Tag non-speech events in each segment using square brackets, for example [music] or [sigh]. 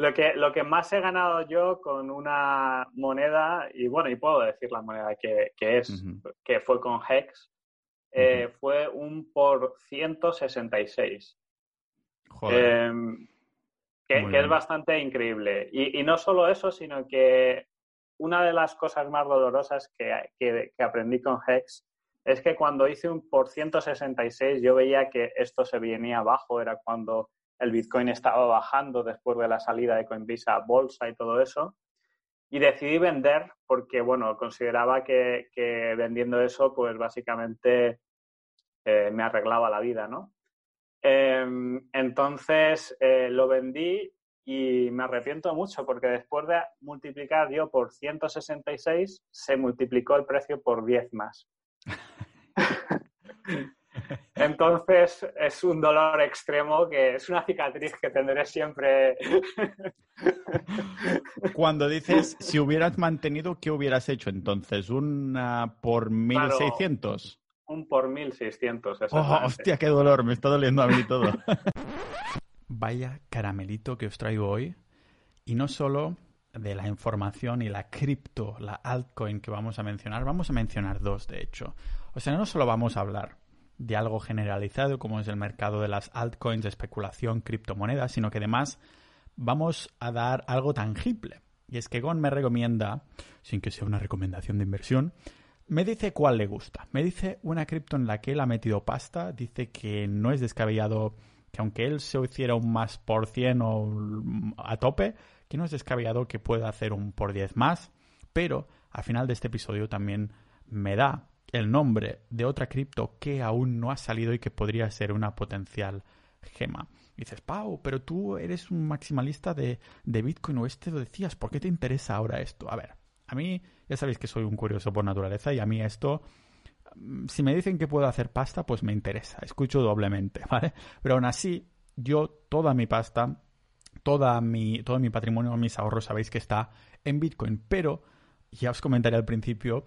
Lo que, lo que más he ganado yo con una moneda, y bueno, y puedo decir la moneda que, es, que fue con Hex, eh, fue un por 166. Em, que, es bastante increíble. Y, no solo eso, sino que una de las cosas más dolorosas que, que, aprendí con Hex es que cuando hice un por 166 yo veía que esto se venía abajo, era cuando el Bitcoin estaba bajando después de la salida de Coinbase a bolsa y todo eso. Y decidí vender porque, bueno, consideraba que, vendiendo eso, pues básicamente eh, me arreglaba la vida, ¿no? Em, entonces eh, lo vendí y me arrepiento mucho porque después de multiplicar yo por 166, se multiplicó el precio por 10 más. [laughs] Entonces es un dolor extremo que es una cicatriz que tendré siempre. Cuando dices, si hubieras mantenido, ¿qué hubieras hecho entonces? ¿Una por 1600? un por 1600. Oh, hostia, qué dolor, me está doliendo a mí todo. [laughs] Vaya caramelito que os traigo hoy. Y no solo de la información y la cripto, la altcoin que vamos a mencionar, vamos a mencionar dos, de hecho. O sea, no solo vamos a hablar de algo generalizado como es el mercado de las altcoins, especulación, criptomonedas, sino que además vamos a dar algo tangible. Y es que Gon me recomienda, sin que sea una recomendación de inversión, me dice cuál le gusta. Me dice una cripto en la que él ha metido pasta, dice que no es descabellado que aunque él se hiciera un más por cien o a tope, que no es descabellado que pueda hacer un por diez más, pero al final de este episodio también me da el nombre de otra cripto que aún no ha salido y que podría ser una potencial gema. dices, Pau, pero tú eres un maximalista de, de Bitcoin o este lo decías, ¿por qué te interesa ahora esto? A ver, a mí ya sabéis que soy un curioso por naturaleza y a mí esto, mm, si me dicen que puedo hacer pasta, pues me interesa, escucho doblemente, [laughs] ¿vale? Pero aún así, yo toda mi pasta, toda mi, todo mi patrimonio, mis ahorros, sabéis que está en Bitcoin, pero ya os comentaré al principio,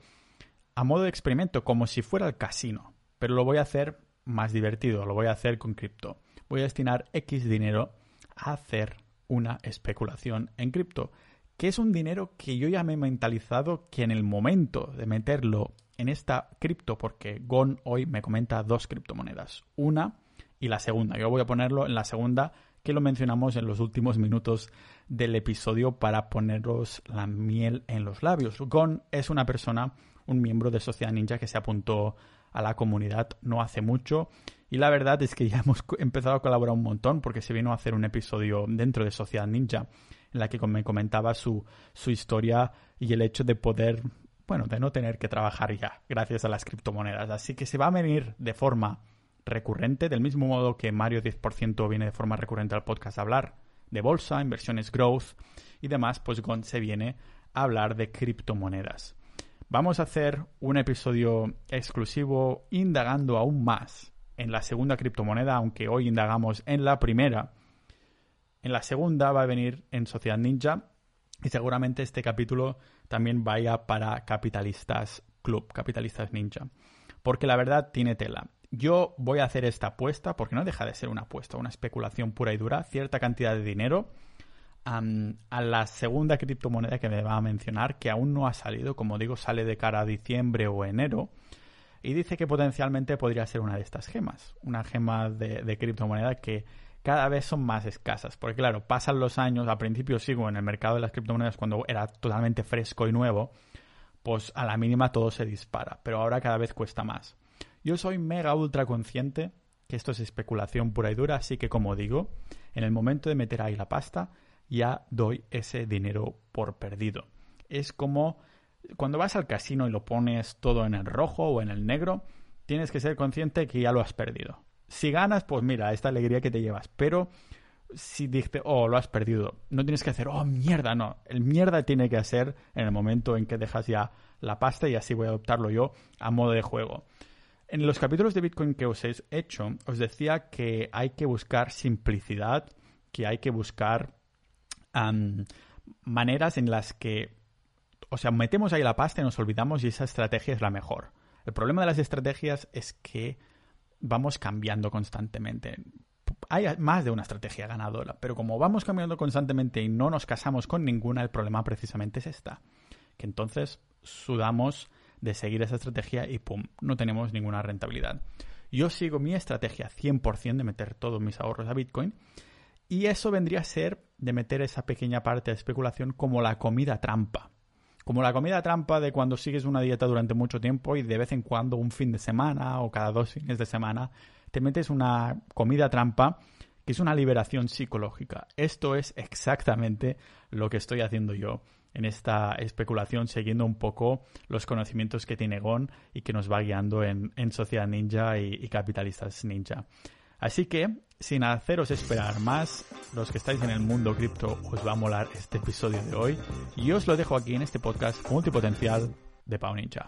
a modo de experimento, como si fuera el casino, pero lo voy a hacer más divertido, lo voy a hacer con cripto. Voy a destinar X dinero a hacer una especulación en cripto, que es un dinero que yo ya me he mentalizado que en el momento de meterlo en esta cripto, porque Gon hoy me comenta dos criptomonedas, una y la segunda. Yo voy a ponerlo en la segunda, que lo mencionamos en los últimos minutos del episodio para poneros la miel en los labios. Gon es una persona un miembro de Sociedad Ninja que se apuntó a la comunidad no hace mucho y la verdad es que ya [laughs] hemos empezado a colaborar un montón porque se vino a hacer un episodio dentro de Sociedad Ninja en la que me comentaba su, su historia y el hecho de poder, bueno, de no tener que trabajar ya gracias a las criptomonedas. Así que se va a venir de forma recurrente, del mismo modo que Mario 10% viene de forma recurrente al podcast a hablar de bolsa, inversiones growth y demás, pues Gon se viene a hablar de criptomonedas. Vamos a hacer un episodio exclusivo indagando aún más en la segunda criptomoneda, aunque hoy indagamos en la primera. En la segunda va a venir en Sociedad Ninja y seguramente este capítulo también vaya para Capitalistas Club, Capitalistas Ninja. Porque la verdad tiene tela. Yo voy a hacer esta apuesta, porque no deja de ser una apuesta, una especulación pura y dura, cierta cantidad de dinero a la segunda criptomoneda que me va a mencionar, que aún no ha salido, como digo, sale de cara a diciembre o enero, y dice que potencialmente podría ser una de estas gemas, una gema de, criptomoneda que cada vez son más escasas, porque claro, pasan los años, al principio sigo en el mercado de las criptomonedas cuando era totalmente fresco y nuevo, pues a la mínima todo se dispara, pero ahora cada vez cuesta más. Yo soy mega ultra consciente que esto es especulación pura y dura, así que como digo, en el momento de meter ahí la pasta, ya doy ese dinero por perdido. Es como cuando vas al casino y lo pones todo en el rojo o en el negro, tienes que ser consciente que ya lo has perdido. Si ganas, pues mira, esta alegría que te llevas, pero si dices, oh, lo has perdido, no tienes que hacer, oh, mierda, no. El mierda tiene que hacer en el momento en que dejas ya la pasta y así voy a adoptarlo yo a modo de juego. En los capítulos de Bitcoin que os he hecho, os decía que hay que buscar simplicidad, que hay que buscar maneras en las que, o sea, metemos ahí la pasta y nos olvidamos y esa estrategia es la mejor. El problema de las estrategias es que vamos cambiando constantemente. hay más de una estrategia ganadora, pero como vamos cambiando constantemente y no nos casamos con ninguna, el problema precisamente es esta, que entonces sudamos de seguir esa estrategia y pum, no tenemos ninguna rentabilidad. Yo sigo mi estrategia 100% de meter todos mis ahorros a Bitcoin y eso vendría a ser de meter esa pequeña parte de especulación como la comida trampa. Como la comida trampa de cuando sigues una dieta durante mucho tiempo y de vez en cuando, un fin de semana o cada dos fines de semana, te metes una comida trampa que es una liberación psicológica. Esto es exactamente lo que estoy haciendo yo en esta especulación, siguiendo un poco los conocimientos que tiene Gon y que nos va guiando en, Sociedad Ninja y, Capitalistas Ninja. Así que, sin haceros esperar más, los que estáis en el mundo cripto os va a molar este episodio de hoy y os lo dejo aquí en este podcast multipotencial de Pau Ninja.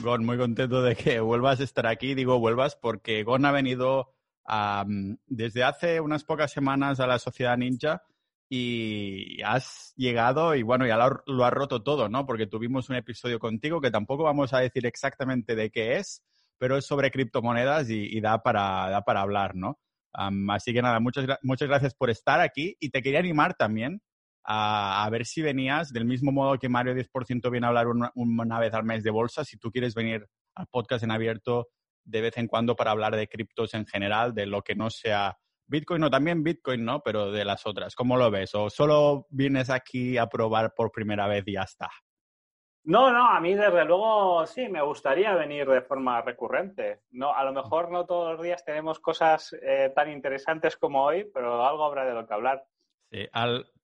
Gon, muy contento de que vuelvas a estar aquí. Digo vuelvas porque Gon ha venido desde hace unas pocas semanas a la Sociedad Ninja y has llegado y bueno, ya lo, has roto todo, ¿no? Porque tuvimos un episodio contigo que tampoco vamos a decir exactamente de qué es, pero es sobre criptomonedas y, da, para, da para hablar, ¿no? así que nada, muchas, muchas gracias por estar aquí y te quería animar también a, ver si venías, del mismo modo que Mario 10% viene a hablar una, una, vez al mes de bolsa, si tú quieres venir al podcast en abierto de vez en cuando para hablar de criptos en general, de lo que no sea Bitcoin, o también Bitcoin, ¿no? Pero de las otras. ¿Cómo lo ves? ¿O solo vienes aquí a probar por primera vez y ya está? No, no, a mí desde luego sí, me gustaría venir de forma recurrente. No, a lo mejor no todos los días tenemos cosas eh, tan interesantes como hoy, pero algo habrá de lo que hablar. Sí,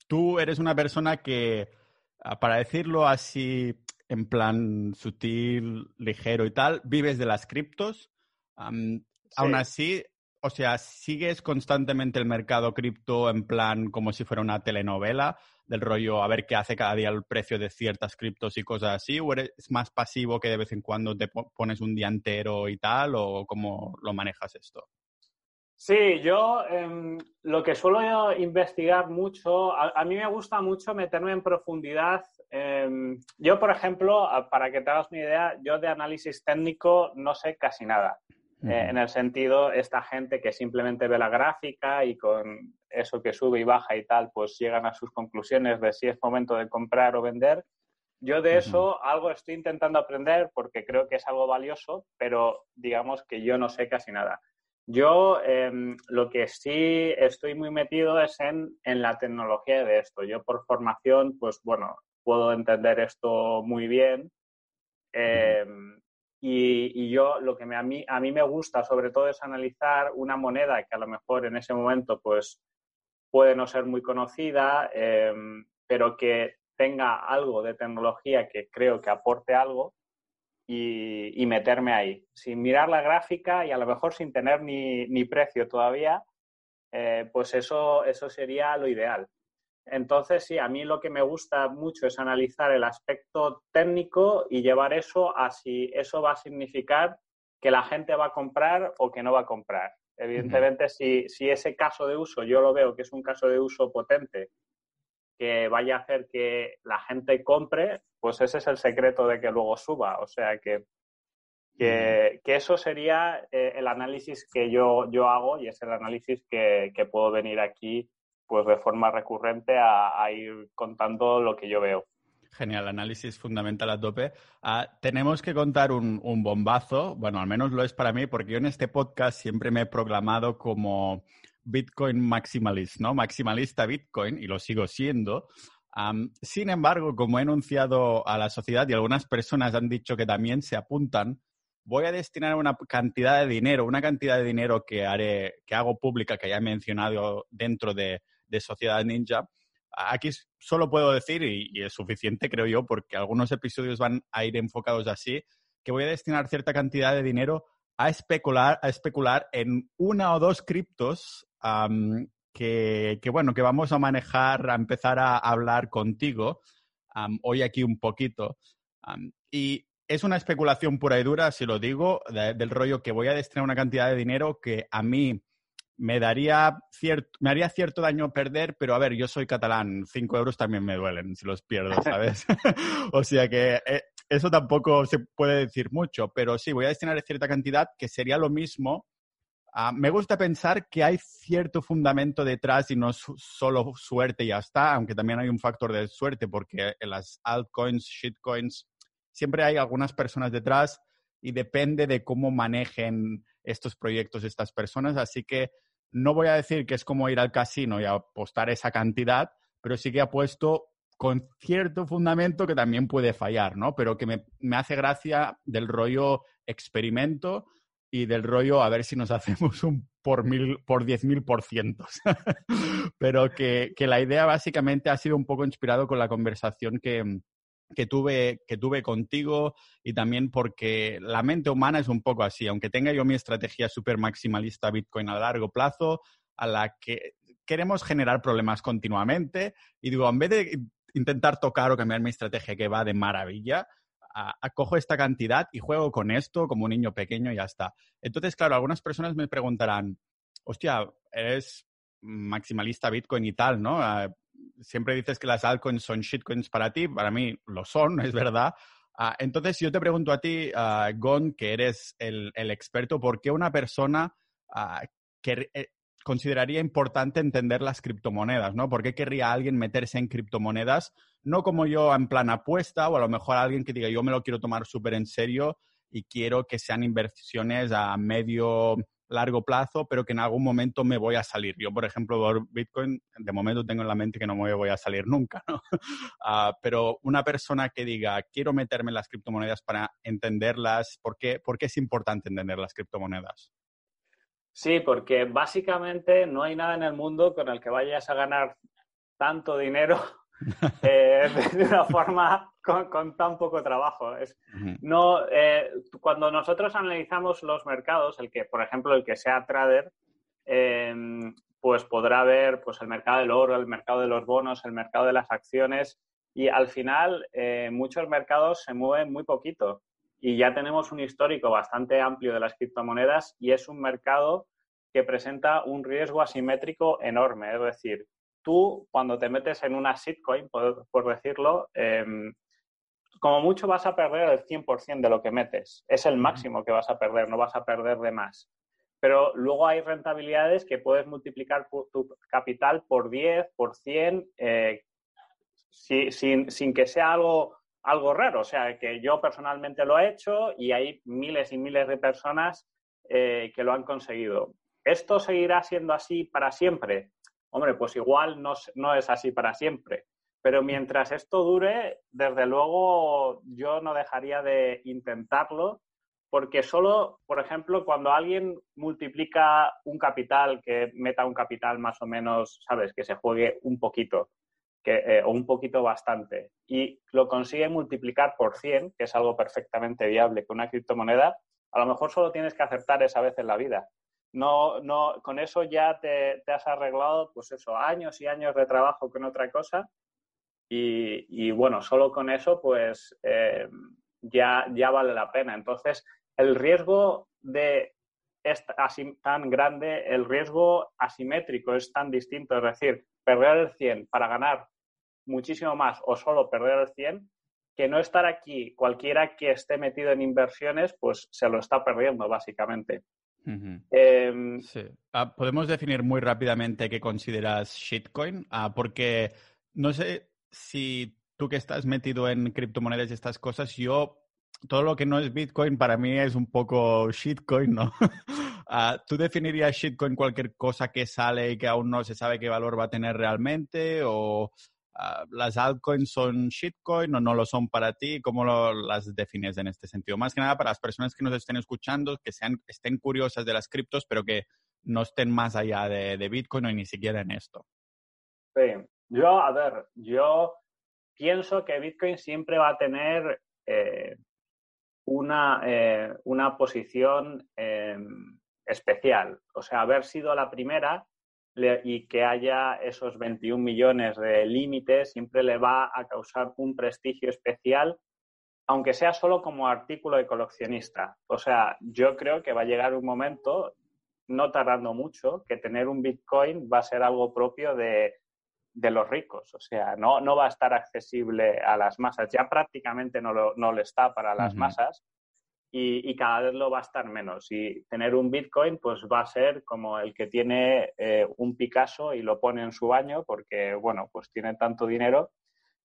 tú eres una persona que, ah, para decirlo así en plan sutil, ligero y tal, vives de las criptos Aún así, o sea, ¿sigues constantemente el mercado cripto en plan como si fuera una telenovela? Del rollo a ver qué hace cada día el precio de ciertas criptos y cosas así, o eres más pasivo que de vez en cuando te pones un día entero y tal, o cómo lo manejas esto? Sí, yo em, lo que suelo investigar mucho, a, mí me gusta mucho meterme en profundidad. Em, yo, por ejemplo, para que te hagas una idea, yo de análisis técnico no sé casi nada. Eh, en el sentido, esta gente que simplemente ve la gráfica y con eso que sube y baja y tal, pues llegan a sus conclusiones de si es momento de comprar o vender. Yo de eso algo estoy intentando aprender porque creo que es algo valioso, pero digamos que yo no sé casi nada. Yo em, lo que sí estoy muy metido es en, en, la tecnología de esto. Yo por formación, pues bueno, puedo entender esto muy bien. Y, yo lo que a, mí, a mí me gusta sobre todo es analizar una moneda que a lo mejor en ese momento pues puede no ser muy conocida, em, pero que tenga algo de tecnología que creo que aporte algo y, meterme ahí, sin mirar la gráfica y a lo mejor sin tener ni, ni precio todavía, eh, pues eso, eso sería lo ideal. Entonces, sí, a mí lo que me gusta mucho es analizar el aspecto técnico y llevar eso a si eso va a significar que la gente va a comprar o que no va a comprar. Evidentemente, si, ese caso de uso yo lo veo que es un caso de uso potente que vaya a hacer que la gente compre, pues ese es el secreto de que luego suba. O sea que, que, eso sería eh, el análisis que yo, yo hago y es el análisis que, que puedo venir aquí pues de forma recurrente a, ir contando lo que yo veo. Genial, análisis fundamental a tope. Ah, tenemos que contar un, bombazo, bueno, al menos lo es para mí, porque yo en este podcast siempre me he proclamado como Bitcoin maximalist, ¿no? Maximalista Bitcoin, y lo sigo siendo. sin embargo, como he enunciado a la sociedad y algunas personas han dicho que también se apuntan, voy a destinar una cantidad de dinero, una cantidad de dinero que haré, que hago pública, que ya he mencionado dentro de, de Sociedad Ninja. Aquí solo puedo decir, y, es suficiente creo yo, porque algunos episodios van a ir enfocados así, que voy a destinar cierta cantidad de dinero a especular, a especular en una o dos criptos que, bueno, que vamos a manejar, a empezar a hablar contigo hoy aquí un poquito. y es una especulación pura y dura, si lo digo, del rollo que voy a destinar una cantidad de dinero que a mí me daría cierto, me haría cierto daño perder, pero a ver, yo soy catalán, cinco euros también me duelen si los pierdo, [laughs] ¿sabes? [laughs] o sea que eh, eso tampoco se puede decir mucho, pero sí, voy a destinar cierta cantidad que sería lo mismo. Ah, me gusta pensar que hay cierto fundamento detrás y no es solo suerte y ya está, aunque también hay un factor de suerte porque en las altcoins, shitcoins, siempre hay algunas personas detrás y depende de cómo manejen estos proyectos estas personas. Así que no voy a decir que es como ir al casino y apostar esa cantidad, pero sí que apuesto con cierto fundamento que también puede fallar, ¿no? Pero que me, hace gracia del rollo experimento y del rollo a ver si nos [laughs] hacemos un por mil, por diez mil por cientos. [laughs] Pero que, que, la idea básicamente ha sido un poco inspirado con la conversación que, que tuve, que tuve contigo y también porque la mente humana es un poco así, aunque tenga yo mi estrategia súper maximalista Bitcoin a largo plazo, a la que queremos generar problemas continuamente y digo, en vez de intentar tocar o cambiar mi estrategia que va de maravilla, acojo esta cantidad y juego con esto como un niño pequeño y ya está. Entonces, claro, algunas personas me preguntarán, hostia, eres maximalista Bitcoin y tal, ¿no? Siempre dices que las altcoins son shitcoins para ti, para mí lo son, [laughs] es verdad. Ah, entonces, yo te pregunto a ti, uh, Gon, que eres el, experto, ¿por qué una persona ah, que, eh, consideraría importante entender las criptomonedas, ¿no? ¿Por qué querría alguien meterse en criptomonedas? No como yo en plan apuesta o a lo mejor alguien que diga yo me lo quiero tomar súper en serio y quiero que sean inversiones a medio largo plazo, pero que en algún momento me voy a salir. Yo, por ejemplo, por Bitcoin, de momento tengo en la mente que no me voy a salir nunca, ¿no? [laughs] Ah, pero una persona que diga, quiero meterme en las criptomonedas para entenderlas, ¿por qué, ¿por qué es importante entender las criptomonedas? Sí, porque básicamente no hay nada en el mundo con el que vayas a ganar tanto dinero [laughs] eh, [laughs] de una forma con, tan poco trabajo. Es, no, eh, cuando nosotros analizamos los mercados, el que, por ejemplo, el que sea trader, em, pues podrá ver pues, el mercado del oro, el mercado de los bonos, el mercado de las acciones y al final eh, muchos mercados se mueven muy poquito y ya tenemos un histórico bastante amplio de las criptomonedas y es un mercado que presenta un riesgo asimétrico enorme. Es decir, tú cuando te metes en una shitcoin, por, por decirlo, em, como mucho vas a perder el 100% de lo que metes. Es el máximo que vas a perder, no vas a perder de más. Pero luego hay rentabilidades que puedes multiplicar tu capital por 10, por 100, eh, sin, que sea algo, algo raro. O sea, que yo personalmente lo he hecho y hay miles y miles de personas eh, que lo han conseguido. ¿Esto seguirá siendo así para siempre? Hombre, pues igual no, no es así para siempre. Pero mientras esto dure, desde luego yo no dejaría de intentarlo, porque solo, por ejemplo, cuando alguien multiplica un capital, que meta un capital más o menos, sabes, que se juegue un poquito, que, eh, o un poquito bastante, y lo consigue multiplicar por 100, que es algo perfectamente viable con una criptomoneda, a lo mejor solo tienes que acertar esa vez en la vida. No, no, con eso ya te, te has arreglado, pues eso, años y años de trabajo con otra cosa y, bueno, solo con eso, pues eh, ya, ya vale la pena. Entonces, el riesgo de así, tan grande, el riesgo asimétrico es tan distinto. Es decir, perder el 100 para ganar muchísimo más o solo perder el 100, que no estar aquí, cualquiera que esté metido en inversiones, pues se lo está perdiendo, básicamente. Em, sí. Ah, Podemos definir muy rápidamente qué consideras shitcoin, ah, porque no sé si tú que estás metido en criptomonedas y estas cosas, yo, todo lo que no es Bitcoin para mí es un poco shitcoin, ¿no? [laughs] Ah, ¿Tú definirías shitcoin cualquier cosa que sale y que aún no se sabe qué valor va a tener realmente? ¿O ah, las altcoins son shitcoin o no lo son para ti? ¿Cómo las defines en este sentido? Más que nada para las personas que nos estén escuchando, que sean, estén curiosas de las criptos, pero que no estén más allá de, de Bitcoin o ni siquiera en esto. Sí, yo, a ver, yo pienso que Bitcoin siempre va a tener eh, una, eh, una, posición em, especial. O sea, haber sido la primera y que haya esos 21 millones de límites siempre le va a causar un prestigio especial, aunque sea solo como artículo de coleccionista. O sea, yo creo que va a llegar un momento, no tardando mucho, que tener un Bitcoin va a ser algo propio de de los ricos, o sea, no, no va a estar accesible a las masas, ya prácticamente no lo, no está para las masas y, cada vez lo va a estar menos. Y tener un Bitcoin pues va a ser como el que tiene eh, un Picasso y lo pone en su baño porque, bueno, pues tiene tanto dinero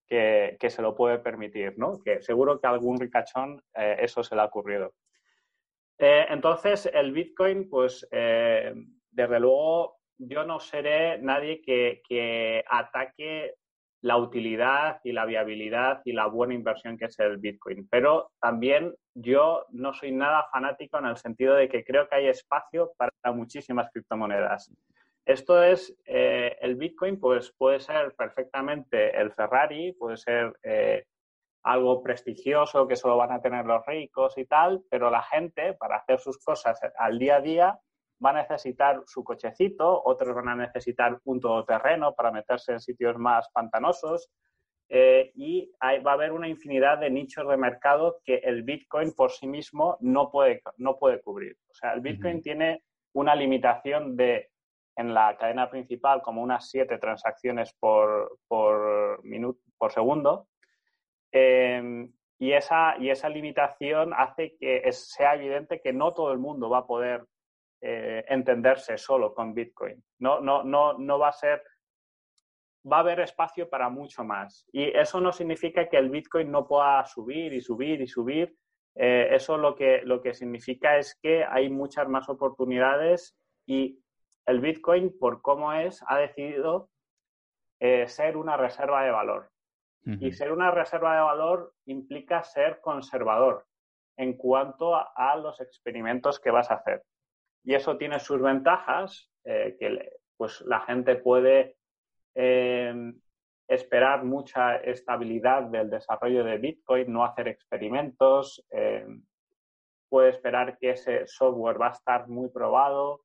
que, se lo puede permitir, ¿no? Que seguro que a algún ricachón eh, eso se le ha ocurrido. Eh, entonces, el Bitcoin, pues, desde luego, yo no seré nadie que, que ataque la utilidad y la viabilidad y la buena inversión que es el Bitcoin. Pero también yo no soy nada fanático en el sentido de que creo que hay espacio para muchísimas criptomonedas. Esto es, eh, el Bitcoin pues puede ser perfectamente el Ferrari, puede ser eh, algo prestigioso que solo van a tener los ricos y tal, pero la gente para hacer sus cosas al día a día va a necesitar su cochecito, otros van a necesitar un todoterreno para meterse en sitios más pantanosos eh, y va a haber una infinidad de nichos de mercado que el Bitcoin por sí mismo no puede, no puede cubrir. O sea, el Bitcoin tiene una limitación de en la cadena principal como unas siete transacciones por, por, minuto, por segundo. Eh, y esa, y esa limitación hace que sea evidente que no todo el mundo va a poder eh, entenderse solo con Bitcoin. No, no, no, no va a ser, va a haber espacio para mucho más. Y eso no significa que el Bitcoin no pueda subir y subir y subir. Eh, eso lo que, lo que significa es que hay muchas más oportunidades y el Bitcoin, por cómo es, ha decidido eh, ser una reserva de valor. Y ser una reserva de valor implica ser conservador en cuanto a los experimentos que vas a hacer. Y eso tiene sus ventajas, eh, que pues la gente puede em, esperar mucha estabilidad del desarrollo de Bitcoin, no hacer experimentos, em, puede esperar que ese software va a estar muy probado,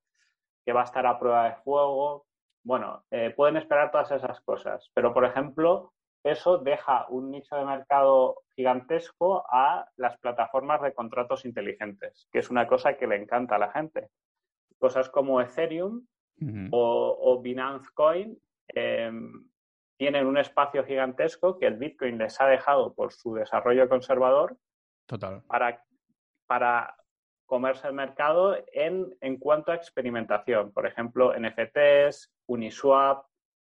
que va a estar a prueba de fuego. Bueno, eh, pueden esperar todas esas cosas, pero por ejemplo, eso deja un nicho de mercado gigantesco a las plataformas de contratos inteligentes, que es una cosa que le encanta a la gente cosas como Ethereum o, Binance Coin em, tienen un espacio gigantesco que el Bitcoin les ha dejado por su desarrollo conservador Total. Para, para comerse el mercado en, en cuanto a experimentación. Por ejemplo, NFTs, Uniswap,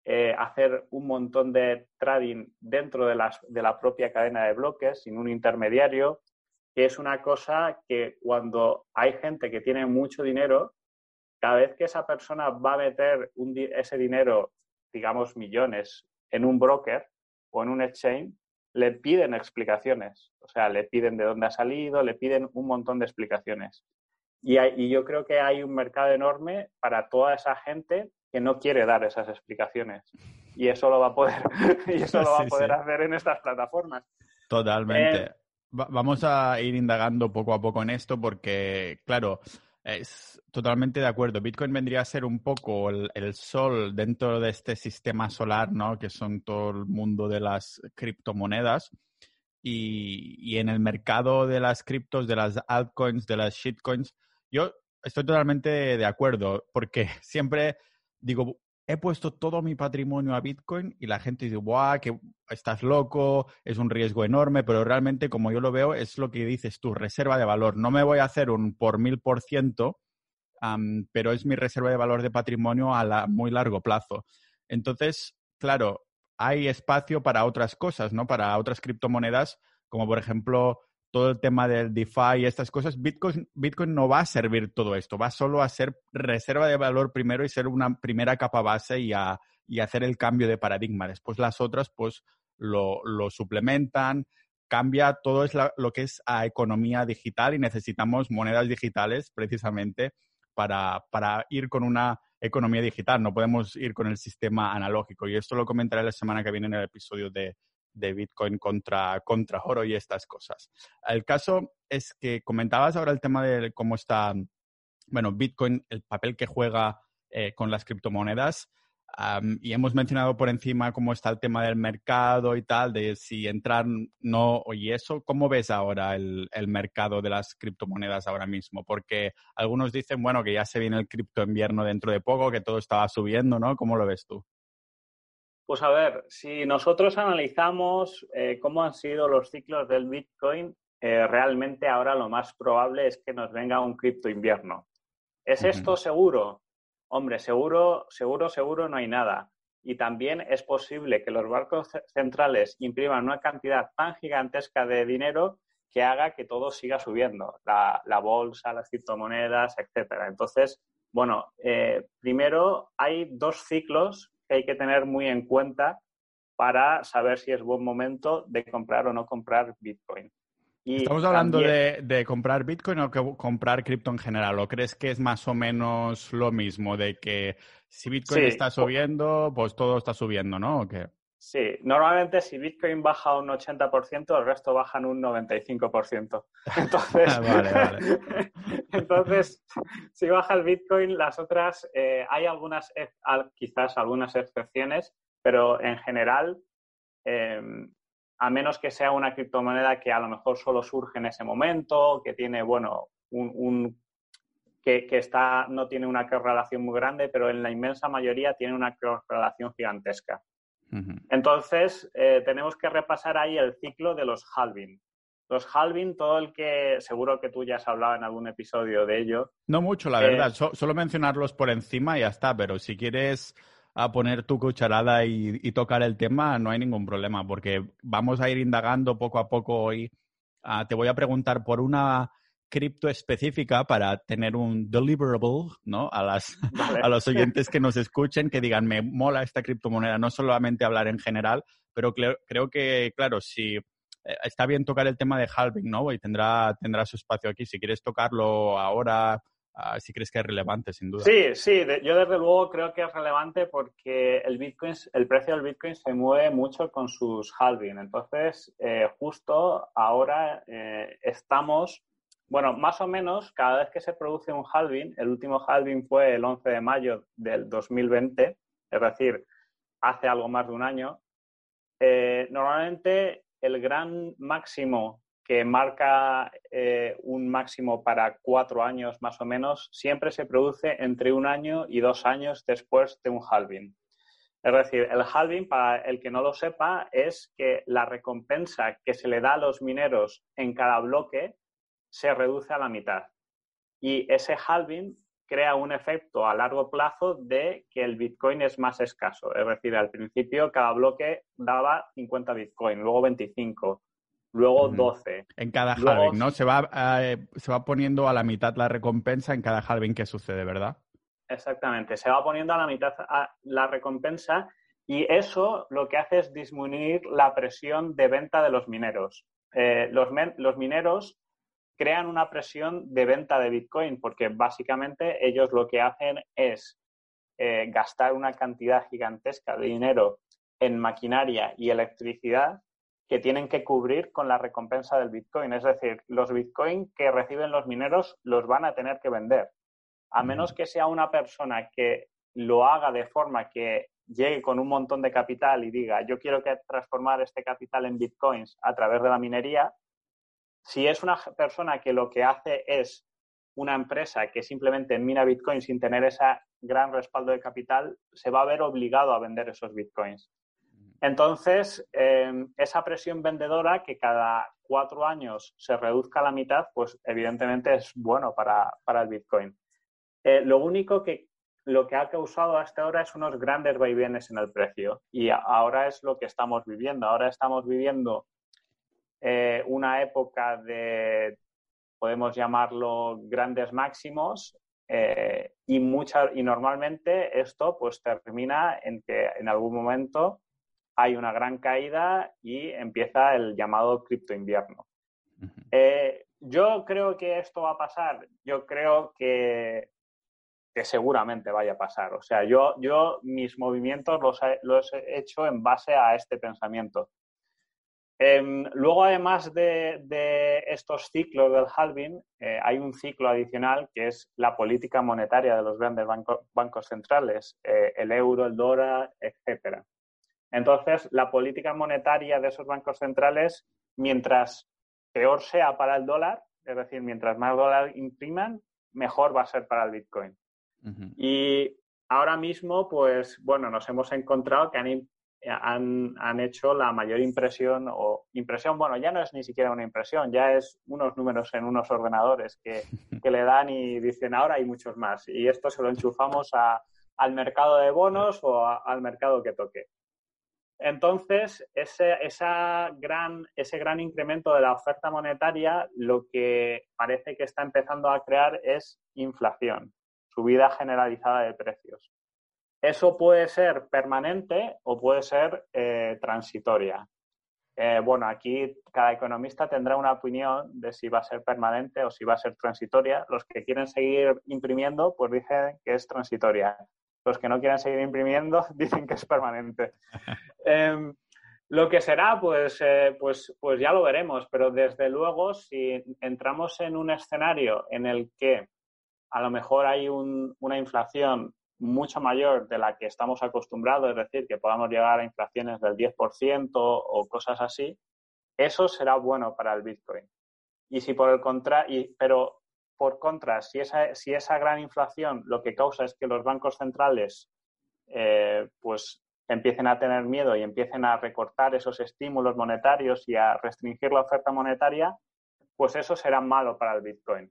eh, hacer un montón de trading dentro de, las, de la propia cadena de bloques, sin un intermediario, que es una cosa que cuando hay gente que tiene mucho dinero, cada vez que esa persona va a meter ese dinero, digamos millones, en un broker o en un exchange, le piden explicaciones. O sea, le piden de dónde ha salido, le piden un montón de explicaciones. Y, yo creo que hay un mercado enorme para toda esa gente que no quiere dar esas explicaciones. Y eso lo va a poder, [laughs] y eso lo va a poder hacer en estas plataformas. Totalmente. Eh, vamos a ir indagando poco a poco en esto porque, claro, es totalmente de acuerdo. Bitcoin vendría a ser un poco el, sol dentro de este sistema solar, ¿no? Que son todo el mundo de las criptomonedas. Y, y en el mercado de las criptos, de las altcoins, de las shitcoins, yo estoy totalmente de acuerdo porque [laughs] siempre digo, he puesto todo mi patrimonio a Bitcoin y la gente dice, ¡guau! Que estás loco, es un riesgo enorme, pero realmente, como yo lo veo, es lo que dices tú, reserva de valor. No me voy a hacer un por mil por ciento, pero es mi reserva de valor de patrimonio a la, muy largo plazo. Entonces, claro, hay espacio para otras cosas, ¿no? Para otras criptomonedas, como por ejemplo todo el tema del DeFi y estas cosas, Bitcoin, Bitcoin no va a servir todo esto, va solo a ser reserva de valor primero y ser una primera capa base y, a, y hacer el cambio de paradigma. Después las otras, pues, lo, lo suplementan, cambia todo es lo que es a economía digital y necesitamos monedas digitales precisamente para, para ir con una economía digital. No podemos ir con el sistema analógico. Y esto lo comentaré la semana que viene en el episodio de, de Bitcoin contra, contra oro y estas cosas. El caso es que comentabas ahora el tema de cómo está, bueno, Bitcoin, el papel que juega eh, con las criptomonedas. y hemos mencionado por encima cómo está el tema del mercado y tal, de si entrar no y eso. ¿Cómo ves ahora el, el, mercado de las criptomonedas ahora mismo? Porque algunos dicen, bueno, que ya se viene el cripto invierno dentro de poco, que todo estaba subiendo, ¿no? ¿Cómo lo ves tú? Pues a ver, si nosotros analizamos eh, cómo han sido los ciclos del Bitcoin, eh, realmente ahora lo más probable es que nos venga un cripto invierno. ¿Es esto seguro? Hombre, seguro, seguro, seguro no hay nada. Y también es posible que los bancos centrales impriman una cantidad tan gigantesca de dinero que haga que todo siga subiendo, la, bolsa, las criptomonedas, etcétera. Entonces, bueno, eh, primero hay dos ciclos que hay que tener muy en cuenta para saber si es buen momento de comprar o no comprar Bitcoin. ¿Estamos hablando de, comprar Bitcoin o comprar cripto en general? ¿O crees que es más o menos lo mismo? De que si Bitcoin está subiendo, pues todo está subiendo, ¿no? ¿O qué? Sí, normalmente si Bitcoin baja un 80%, el resto bajan un 95%. [laughs] Entonces, [laughs] entonces si baja el Bitcoin, las otras, eh, hay algunas, quizás algunas excepciones, pero en general em, a menos que sea una criptomoneda que a lo mejor solo surge en ese momento, que tiene, bueno, un, que, está, no tiene una correlación muy grande, pero en la inmensa mayoría tiene una correlación gigantesca. Entonces, eh, tenemos que repasar ahí el ciclo de los halving. Los halving, todo el que seguro que tú ya has hablado en algún episodio de ello. No mucho, la verdad. Eh, solo mencionarlos por encima y ya está, pero si quieres a poner tu cucharada y, tocar el tema, no hay ningún problema, porque vamos a ir indagando poco a poco hoy. Ah, te voy a preguntar por una cripto específica para tener un deliverable, ¿no? A, las, [laughs] a los oyentes que nos escuchen, que digan, me mola esta criptomoneda, no solamente hablar en general, pero creo que, claro, si eh, está bien tocar el tema de halving, ¿no? Y tendrá, tendrá su espacio aquí. Si quieres tocarlo ahora, Ah, si crees que es relevante, sin duda. Sí, sí, yo desde luego creo que es relevante porque el Bitcoin, el precio del Bitcoin se mueve mucho con sus halving. Entonces, eh, justo ahora eh, estamos, bueno, más o menos cada vez que se produce un halving, el último halving fue el 11 de mayo del 2020, es decir, hace algo más de un año, eh, normalmente el gran máximo que marca eh, un máximo para cuatro años más o menos, siempre se produce entre un año y dos años después de un halving. Es decir, el halving, para el que no lo sepa, es que la recompensa que se le da a los mineros en cada bloque se reduce a la mitad. Y ese halving crea un efecto a largo plazo de que el Bitcoin es más escaso. Es decir, al principio cada bloque daba 50 Bitcoin, luego 25, luego 12. En cada halving, ¿no? Se va, eh, se va poniendo a la mitad la recompensa en cada halving que sucede, ¿verdad? Exactamente, se va poniendo a la mitad la recompensa y eso lo que hace es disminuir la presión de venta de los mineros. Eh, los, los mineros crean una presión de venta de Bitcoin porque básicamente ellos lo que hacen es eh, gastar una cantidad gigantesca de dinero en maquinaria y electricidad que tienen que cubrir con la recompensa del Bitcoin. Es decir, los Bitcoin que reciben los mineros los van a tener que vender. A menos que sea una persona que lo haga de forma que llegue con un montón de capital y diga, yo quiero que transformar este capital en Bitcoins a través de la minería, si es una persona que lo que hace es una empresa que simplemente mina Bitcoin sin tener ese gran respaldo de capital, se va a ver obligado a vender esos Bitcoins. Entonces, em, esa presión vendedora que cada cuatro años se reduzca a la mitad, pues evidentemente es bueno para, el Bitcoin. Eh, lo único que lo que ha causado hasta ahora es unos grandes vaivenes en el precio y ahora es lo que estamos viviendo. Ahora estamos viviendo eh, una época de, podemos llamarlo, grandes máximos eh, y, y normalmente esto pues termina en que en algún momento hay una gran caída y empieza el llamado cripto invierno. Eh, yo creo que esto va a pasar, yo creo que, que, seguramente vaya a pasar. O sea, yo, yo mis movimientos los, he hecho en base a este pensamiento. Em, luego, además de, estos ciclos del halving, eh, hay un ciclo adicional que es la política monetaria de los grandes bancos centrales, eh, el euro, el dólar, etcétera. Entonces, la política monetaria de esos bancos centrales, mientras peor sea para el dólar, es decir, mientras más dólar impriman, mejor va a ser para el Bitcoin. Y ahora mismo, pues bueno, nos hemos encontrado que han han, han, hecho la mayor impresión o impresión, bueno, ya no es ni siquiera una impresión, ya es unos números en unos ordenadores que, [laughs] que le dan y dicen ahora hay muchos más. Y esto se lo enchufamos a, al mercado de bonos o al mercado que toque. Entonces, ese, esa gran, ese gran incremento de la oferta monetaria lo que parece que está empezando a crear es inflación, subida generalizada de precios. Eso puede ser permanente o puede ser eh, transitoria. Eh, bueno, aquí cada economista tendrá una opinión de si va a ser permanente o si va a ser transitoria. Los que quieren seguir imprimiendo, pues dicen que es transitoria. Los que no quieren seguir imprimiendo [laughs] dicen que es permanente. [laughs] Em, lo que será, pues, eh, pues, pues ya lo veremos, pero desde luego si entramos en un escenario en el que a lo mejor hay una inflación mucho mayor de la que estamos acostumbrados, es decir, que podamos llegar a inflaciones del 10% o cosas así, eso será bueno para el Bitcoin. Y si por el contrario, pero por contra, si esa, si esa gran inflación lo que causa es que los bancos centrales eh, pues empiecen a tener miedo y empiecen a recortar esos estímulos monetarios y a restringir la oferta monetaria, pues eso será malo para el Bitcoin.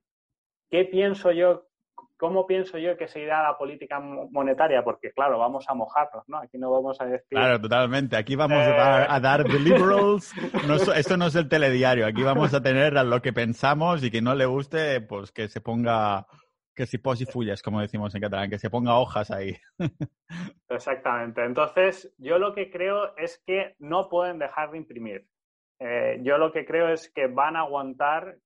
¿Qué pienso yo ¿Cómo pienso yo que se irá la política monetaria? Porque, claro, vamos a mojarnos, ¿no? Aquí no vamos a decir... Claro, totalmente. Aquí vamos a, dar, a the liberals. [laughs] esto no es el telediario. Aquí vamos a tener lo que pensamos y que no le guste, pues que se ponga... Que si pos y fulles, como decimos en catalán, que se ponga hojas ahí. [laughs] Exactamente. Entonces, yo lo que creo es que no pueden dejar de imprimir. Eh, yo lo que creo es que van a aguantar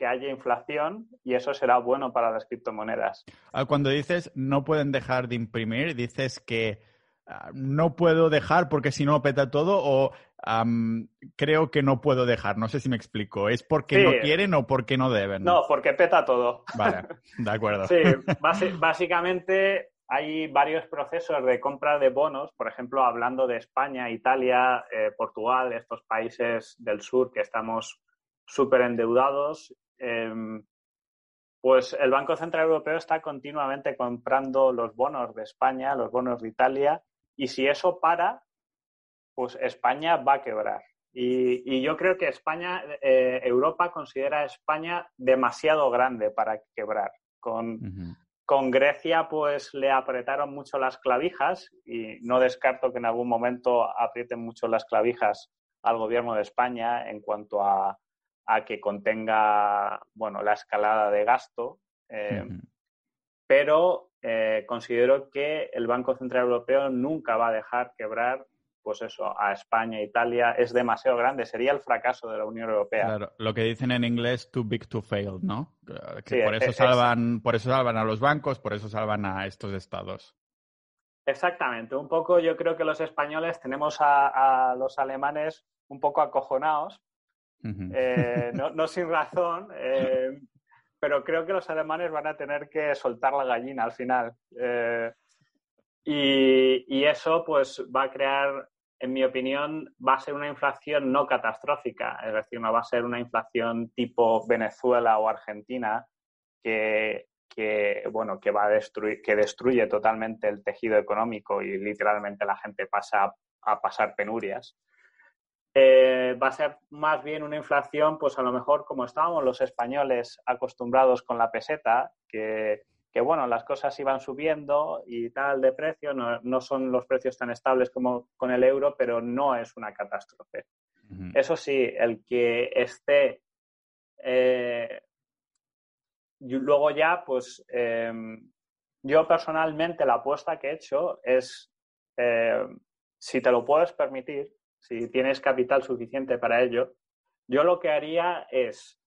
que haya inflación y eso será bueno para las criptomonedas. Ah, cuando dices no pueden dejar de imprimir, dices que ah, no puedo dejar porque si no peta todo o creo que no puedo dejar. No sé si me explico. ¿Es porque no quieren o porque no deben? No, porque peta todo. Vale, [laughs] de acuerdo. Sí, básicamente hay varios procesos de compra de bonos, por ejemplo, hablando de España, Italia, eh, Portugal, estos países del sur que estamos súper endeudados Em, pues el Banco Central Europeo está continuamente comprando los bonos de España, los bonos de Italia, y si eso para, pues España va a quebrar. Y, yo creo que España, eh, Europa considera a España demasiado grande para quebrar. Con, con Grecia, pues le apretaron mucho las clavijas y no descarto que en algún momento aprieten mucho las clavijas al gobierno de España en cuanto a, a que contenga bueno, la escalada de gasto, eh, pero eh, considero que el Banco Central Europeo nunca va a dejar quebrar pues eso, a España, Italia, es demasiado grande, sería el fracaso de la Unión Europea. Claro, lo que dicen en inglés too big to fail, ¿no? Que por eso salvan, por eso salvan a los bancos, por eso salvan a estos estados. Exactamente, un poco yo creo que los españoles tenemos a los alemanes un poco acojonados eh, [laughs] no, sin razón, eh, pero creo que los alemanes van a tener que soltar la gallina al final. Eh, y, eso pues va a crear, en mi opinión, va a ser una inflación no catastrófica, es decir, no va a ser una inflación tipo Venezuela o Argentina que, bueno, que va a destruir, que destruye totalmente el tejido económico y literalmente la gente pasa a pasar penurias. Eh, va a ser más bien una inflación, pues a lo mejor como estábamos los españoles acostumbrados con la peseta, que, bueno, las cosas iban subiendo y tal de precio, no, son los precios tan estables como con el euro, pero no es una catástrofe. Eso sí, el que esté... Eh, luego ya, pues em, yo personalmente la apuesta que he hecho es, eh, si te lo puedes permitir, si tienes capital suficiente para ello, yo lo que haría es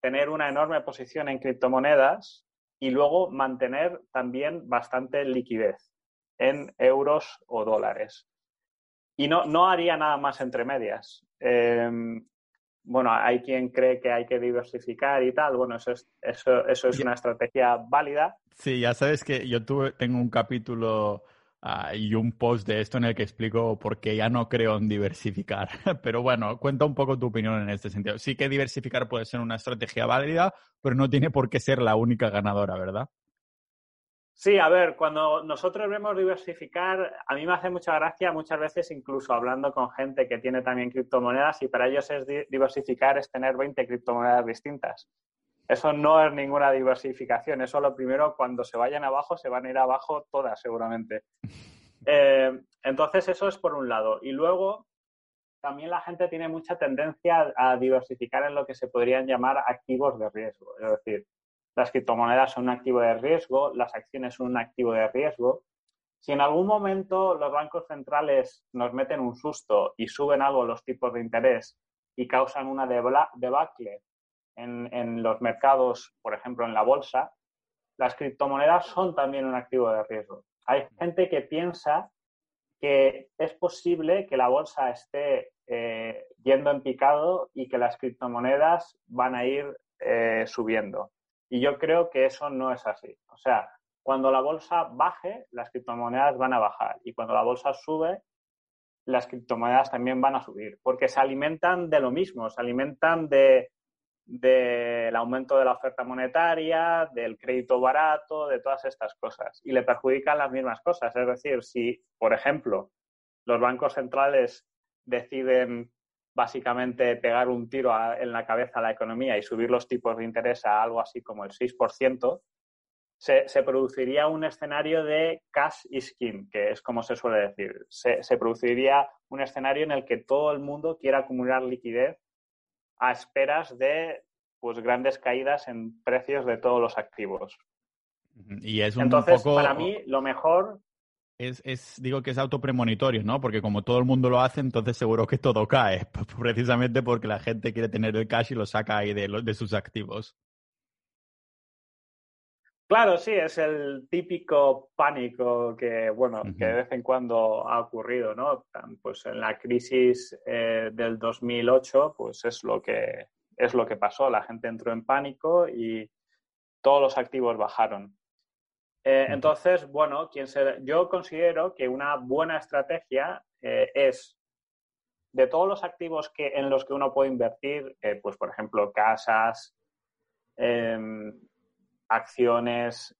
tener una enorme posición en criptomonedas y luego mantener también bastante liquidez en euros o dólares. Y no, no haría nada más entre medias. Em, bueno, hay quien cree que hay que diversificar y tal. Bueno, eso es, eso, eso es una estrategia válida. Sí, ya sabes que yo tuve, tengo un capítulo Ah, y un post de esto en el que explico por qué ya no creo en diversificar. [laughs] Pero bueno, cuenta un poco tu opinión en este sentido. Sí que diversificar puede ser una estrategia válida, pero no tiene por qué ser la única ganadora, ¿verdad? Sí, a ver, cuando nosotros vemos diversificar, a mí me hace mucha gracia muchas veces incluso hablando con gente que tiene también criptomonedas y para ellos es diversificar es tener 20 criptomonedas distintas. Eso no es ninguna diversificación, eso lo primero, cuando se vayan abajo, se van a ir abajo todas seguramente. [laughs] Eh, entonces, eso es por un lado. Y luego, también la gente tiene mucha tendencia a diversificar en lo que se podrían llamar activos de riesgo. Es decir, las criptomonedas son un activo de riesgo, las acciones son un activo de riesgo. Si en algún momento los bancos centrales nos meten un susto y suben algo los tipos de interés y causan una debacle en, en los mercados, por ejemplo, en la bolsa, las criptomonedas son también un activo de riesgo. Hay gente que piensa que es posible que la bolsa esté eh, yendo en picado y que las criptomonedas van a ir eh, subiendo. Y yo creo que eso no es así. O sea, cuando la bolsa baje, las criptomonedas van a bajar. Y cuando la bolsa sube, las criptomonedas también van a subir. Porque se alimentan de lo mismo, se alimentan de, del aumento de la oferta monetaria, del crédito barato, de todas estas cosas. Y le perjudican las mismas cosas. Es decir, si, por ejemplo, los bancos centrales deciden básicamente pegar un tiro en la cabeza a la economía y subir los tipos de interés a algo así como el 6%, se, se produciría un escenario de cash is king, que es como se suele decir. Se, se produciría un escenario en el que todo el mundo quiera acumular liquidez a esperas de pues grandes caídas en precios de todos los activos. Y es un Entonces, para mí, lo mejor es, es, digo que es autopremonitorio, ¿no? Porque como todo el mundo lo hace, entonces seguro que todo cae, [laughs] precisamente porque la gente quiere tener el cash y lo saca ahí de, de sus activos. Claro, sí, es el típico pánico que, bueno, que de vez en cuando ha ocurrido, ¿no? Pues en la crisis eh, del 2008, pues es lo que es lo que pasó. La gente entró en pánico y todos los activos bajaron. Eh, entonces, bueno, quien se, yo considero que una buena estrategia eh, es de todos los activos que, en los que uno puede invertir, pues por ejemplo, casas, acciones,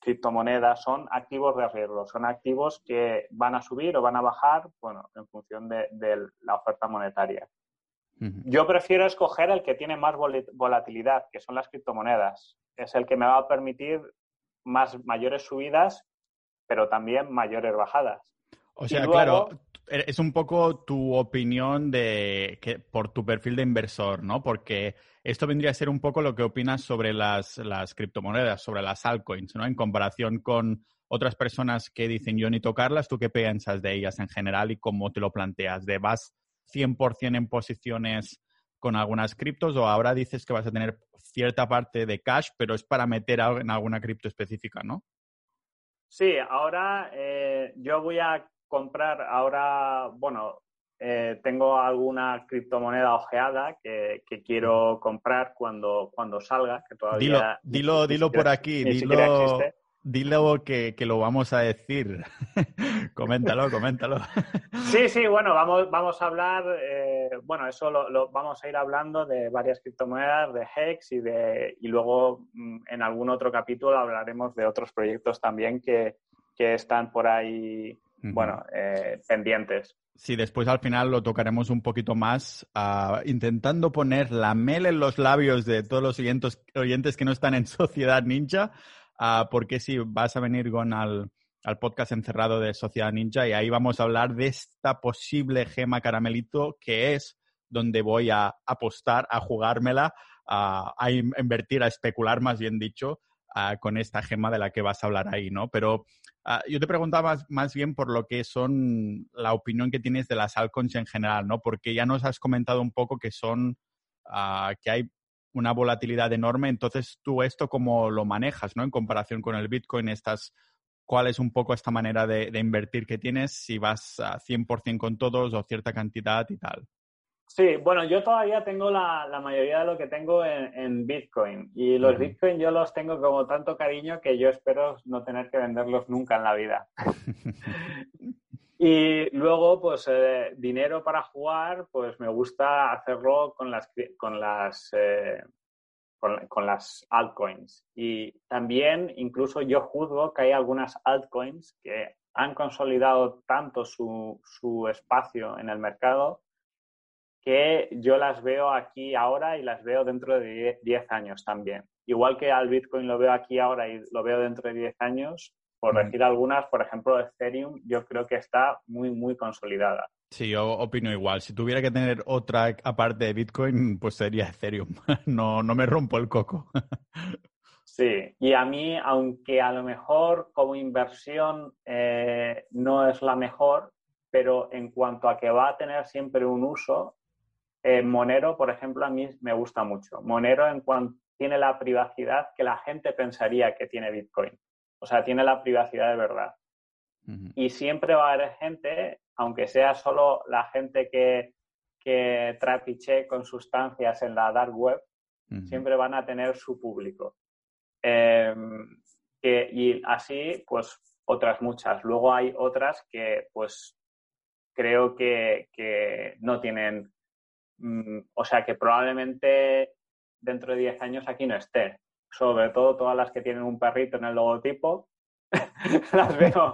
criptomonedas, son activos de riesgo, son activos que van a subir o van a bajar, bueno, en función de, de la oferta monetaria. Yo prefiero escoger el que tiene más volatilidad, que son las criptomonedas. Es el que me va a permitir más mayores subidas, pero también mayores bajadas. O sea, claro, es un poco tu opinión de que por tu perfil de inversor, ¿no? Porque esto vendría a ser un poco lo que opinas sobre las, las criptomonedas, sobre las altcoins, ¿no? En comparación con otras personas que dicen yo ni tocarlas, ¿tú qué piensas de ellas en general y cómo te lo planteas? ¿De vas 100% en posiciones con algunas criptos o ahora dices que vas a tener cierta parte de cash, pero es para meter en alguna cripto específica, ¿no? Sí, ahora eh, yo voy a comprar, ahora, bueno, eh, tengo alguna criptomoneda ojeada que, quiero comprar cuando, cuando salga, que todavía... Dilo, dilo, dilo por aquí, dilo, Dilo que, que, lo vamos a decir. [laughs] coméntalo, coméntalo. sí, sí, bueno, vamos, vamos a hablar, eh, bueno, eso lo, vamos a ir hablando de varias criptomonedas, de Hex y, de, y luego mm, en algún otro capítulo hablaremos de otros proyectos también que, que están por ahí, bueno, eh, pendientes. Sí, después al final lo tocaremos un poquito más, uh, intentando poner la mel en los labios de todos los oyentes, oyentes que no están en [laughs] Sociedad Ninja uh, porque si vas a venir con al, podcast encerrado de Sociedad Ninja y ahí vamos a hablar de esta posible gema caramelito que es donde voy a apostar, a jugármela, a, a invertir, a especular, más bien dicho, con esta gema de la que vas a hablar ahí, ¿no? Pero yo te preguntaba más, bien por lo que son la opinión que tienes de las altcoins en general, ¿no? Porque ya nos has comentado un poco que son, que hay una volatilidad enorme. Entonces, ¿tú esto cómo lo manejas, ¿no? En comparación con el Bitcoin, estás, ¿cuál es un poco esta manera de, invertir que tienes? Si vas a 100% con todos o cierta cantidad y tal. Sí, bueno, yo todavía tengo la, mayoría de lo que tengo en, Bitcoin y los Bitcoin yo los tengo como tanto cariño que yo espero no tener que venderlos nunca en la vida. [laughs] Y luego, pues, eh, dinero para jugar, pues me gusta hacerlo con las, con las, eh, con, las altcoins. Y también incluso yo juzgo que hay algunas altcoins que han consolidado tanto su, su espacio en el mercado que yo las veo aquí ahora y las veo dentro de 10 años también. Igual que al Bitcoin lo veo aquí ahora y lo veo dentro de 10 años, por decir algunas, por ejemplo, Ethereum, yo creo que está muy, muy consolidada. Sí, yo opino igual. Si tuviera que tener otra aparte de Bitcoin, pues sería Ethereum. [laughs] No, no me rompo el coco. [laughs] Sí, y a mí, aunque a lo mejor como inversión eh, no es la mejor, pero en cuanto a que va a tener siempre un uso, eh, Monero, por ejemplo, a mí me gusta mucho. Monero en cuanto tiene la privacidad que la gente pensaría que tiene Bitcoin. O sea, tiene la privacidad de verdad. Y siempre va a haber gente, aunque sea solo la gente que, que trapiche con sustancias en la dark web, siempre van a tener su público. Em, y así, pues, otras muchas. Luego hay otras que, pues, creo que, que no tienen, o sea, que probablemente dentro de 10 años aquí no esté. Sobre todo todas las que tienen un perrito en el logotipo, [laughs] [laughs] las veo.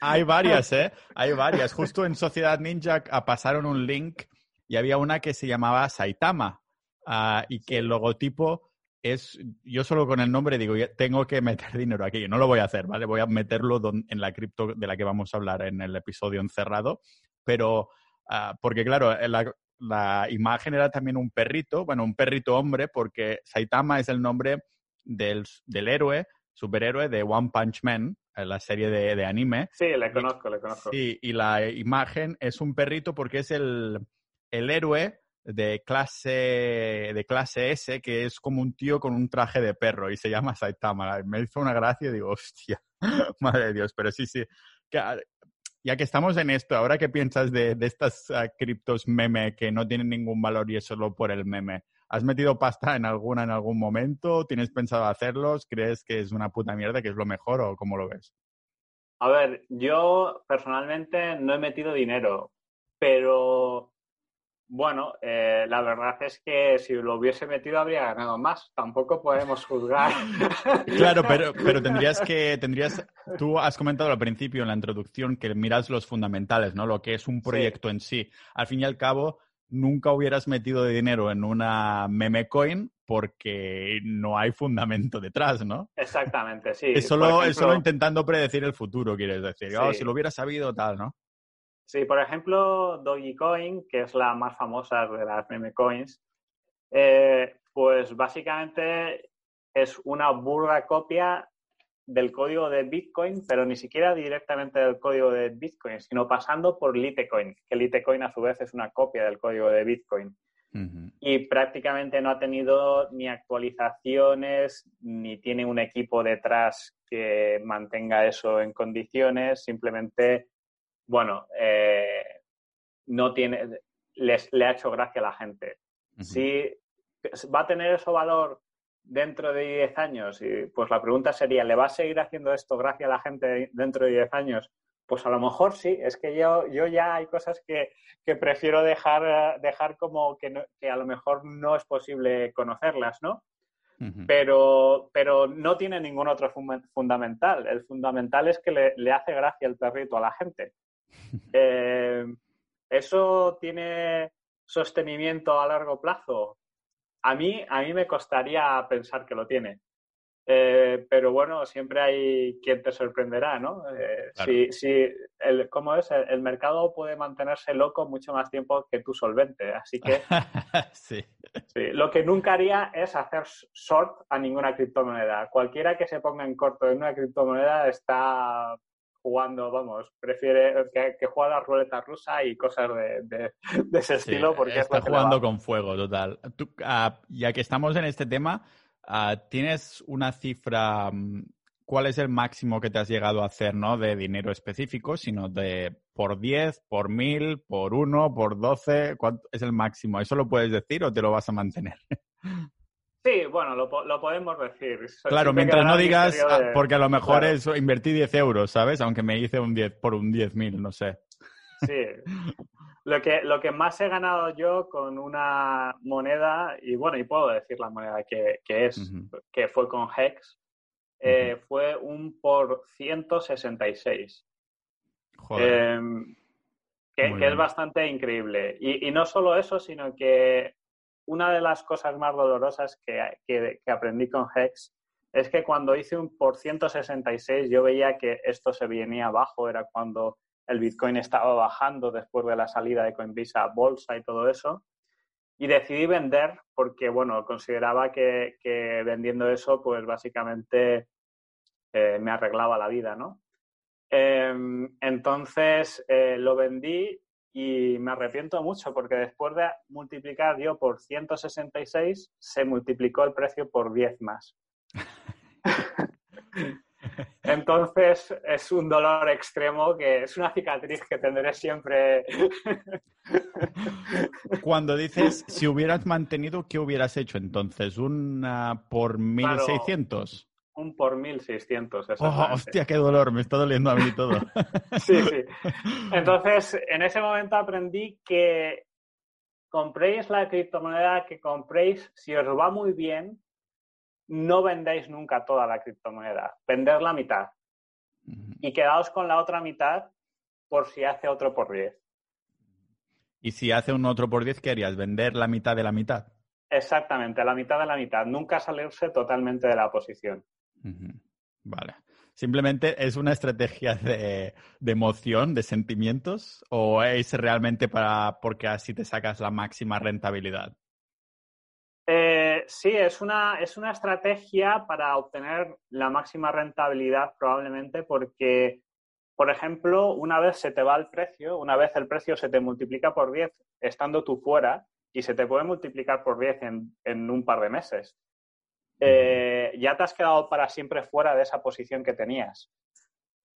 hay, varias, ¿eh? [laughs] Hay varias. Justo en Sociedad Ninja pasaron un link y había una que se llamaba Saitama ah, y que el logotipo es, yo solo con el nombre digo, tengo que meter dinero aquí. No lo voy a hacer, ¿vale? Voy a meterlo en la cripto de la que vamos a hablar en el episodio encerrado. Pero, ah, porque claro, la, la imagen era también un perrito, bueno, un perrito hombre, porque Saitama es el nombre del, del héroe, superhéroe de One Punch Man, la serie de, anime. Sí, le conozco, le conozco. Sí, y la imagen es un perrito porque es el, el héroe de clase, de clase S, que es como un tío con un traje de perro y se llama Saitama. Me hizo una gracia y digo, hostia, [laughs] madre de Dios, pero sí, sí. Ah, ya que estamos en esto, ahora qué piensas de, estas uh, criptos meme que no tienen ningún valor y es solo por el meme. ¿Has metido pasta en alguna en algún momento? ¿Tienes pensado hacerlos? ¿Crees que es una puta mierda, que es lo mejor o cómo lo ves? A ver, yo personalmente no he metido dinero, pero bueno, eh, la verdad es que si lo hubiese metido habría ganado más. Tampoco podemos juzgar. [laughs] claro, pero, pero tendrías que, tendrías, tú has comentado al principio en la introducción que miras los fundamentales, ¿no? Lo que es un proyecto en sí. Al fin y al cabo, nunca hubieras metido dinero en una meme coin porque no hay fundamento detrás, ¿no? Exactamente, sí. Es solo, es solo intentando predecir el futuro, quieres decir. Oh, si lo hubiera sabido, tal, ¿no? Sí, por ejemplo, Dogecoin, que es la más famosa de las meme coins, eh, pues básicamente es una burda copia del código de Bitcoin, pero ni siquiera directamente del código de Bitcoin, sino pasando por Litecoin, que Litecoin a su vez es una copia del código de Bitcoin. Y prácticamente no ha tenido ni actualizaciones, ni tiene un equipo detrás que mantenga eso en condiciones, simplemente bueno, eh, no tiene, les, le ha hecho gracia a la gente. Si va a tener eso valor dentro de 10 años, y pues la pregunta sería, ¿le va a seguir haciendo esto gracia a la gente dentro de 10 años? Pues a lo mejor sí, es que yo, yo ya hay cosas que, prefiero dejar, dejar como que, que, a lo mejor no es posible conocerlas, ¿no? pero, pero no tiene ningún otro fundamental. El fundamental es que le, le, hace gracia el perrito a la gente. [laughs] Eh, ¿Eso tiene sostenimiento a largo plazo? A mí, a mí me costaría pensar que lo tiene. Eh, pero bueno, siempre hay quien te sorprenderá, ¿no? Eh, si, el, ¿Cómo es? El, mercado puede mantenerse loco mucho más tiempo que tú solvente. Así que [laughs] sí. lo que nunca haría es hacer short a ninguna criptomoneda. Cualquiera que se ponga en corto en una criptomoneda está jugando, vamos, prefiere que, que juega la ruleta rusa y cosas de, ese estilo. Porque está jugando con fuego, total. Ah, ya que estamos en este tema, ah, ¿tienes una cifra? Mm, ¿Cuál es el máximo que te has llegado a hacer, no de dinero específico, sino de por 10, por 1000, por 1, por 12? ¿Cuánto es el máximo? ¿Eso lo puedes decir o te lo vas a mantener? [laughs] Sí, bueno, lo, podemos decir. Claro, mientras no digas, ah, porque a lo mejor es invertí 10 euros, ¿sabes? Aunque me hice un 10 por un 10.000, no sé. Sí. Lo que, lo que más he ganado yo con una moneda, y bueno, y puedo decir la moneda que, es, que fue con Hex, eh, fue un por 166. Joder. Em, que, es bastante increíble. Y, no solo eso, sino que una de las cosas más dolorosas que, que, aprendí con Hex es que cuando hice un por 166 yo veía que esto se venía abajo, era cuando el Bitcoin estaba bajando después de la salida de Coinbase a bolsa y todo eso. Y decidí vender porque, bueno, consideraba que, vendiendo eso, pues básicamente eh, me arreglaba la vida, ¿no? Em, entonces eh, lo vendí y me arrepiento mucho porque después de multiplicar yo por 166, se multiplicó el precio por 10 más. [laughs] Entonces es un dolor extremo que es una cicatriz que tendré siempre. Cuando dices si hubieras mantenido, ¿qué hubieras hecho entonces? ¿Una por 1600? Un por 1600. Oh, hostia, qué dolor, me está doliendo a mí todo. [laughs] sí, sí. Entonces, en ese momento aprendí que compréis la criptomoneda que compréis, si os va muy bien, no vendéis nunca toda la criptomoneda, vender la mitad. Y quedaos con la otra mitad por si hace otro por 10. ¿Y si hace un otro por 10, qué harías? ¿Vender la mitad de la mitad? Exactamente, la mitad de la mitad. Nunca salirse totalmente de la posición. Vale. ¿Simplemente es una estrategia de, emoción, de sentimientos? ¿O es realmente para porque así te sacas la máxima rentabilidad? Eh, sí, es una, es una estrategia para obtener la máxima rentabilidad probablemente porque, por ejemplo, una vez se te va el precio, una vez el precio se te multiplica por 10 estando tú fuera y se te puede multiplicar por 10 en, un par de meses. Eh, ya te has quedado para siempre fuera de esa posición que tenías.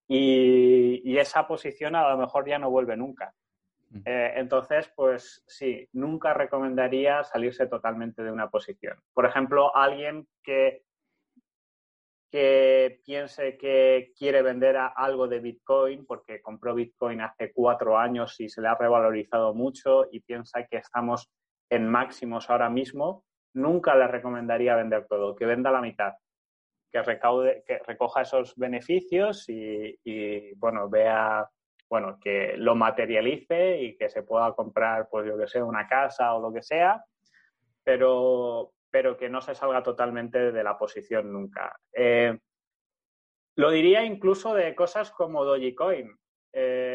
Y, y, esa posición a lo mejor ya no vuelve nunca. Eh, entonces, pues sí, nunca recomendaría salirse totalmente de una posición. Por ejemplo, alguien que, que piense que quiere vender algo de Bitcoin porque compró Bitcoin hace cuatro años y se le ha revalorizado mucho y piensa que estamos en máximos ahora mismo, nunca le recomendaría vender todo, que venda la mitad, que recaude, que recoja esos beneficios y, bueno, vea bueno, que lo materialice y que se pueda comprar, pues yo que sé, una casa o lo que sea, pero, pero que no se salga totalmente de la posición nunca. Eh, lo diría incluso de cosas como Dogecoin. Eh,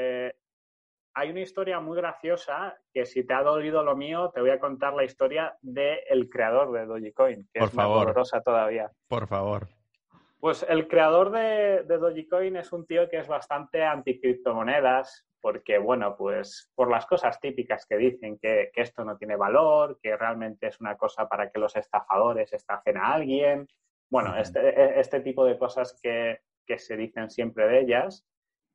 hay una historia muy graciosa que si te ha dolido lo mío, te voy a contar la historia del creador de Dogecoin, que Por es favor. dolorosa todavía. Por favor. Pues el creador de, Dogecoin es un tío que es bastante anti-criptomonedas, porque, bueno, pues por las cosas típicas que dicen que, esto no tiene valor, que realmente es una cosa para que los estafadores estafen a alguien. Bueno, este, e, este, tipo de cosas que, se dicen siempre de ellas.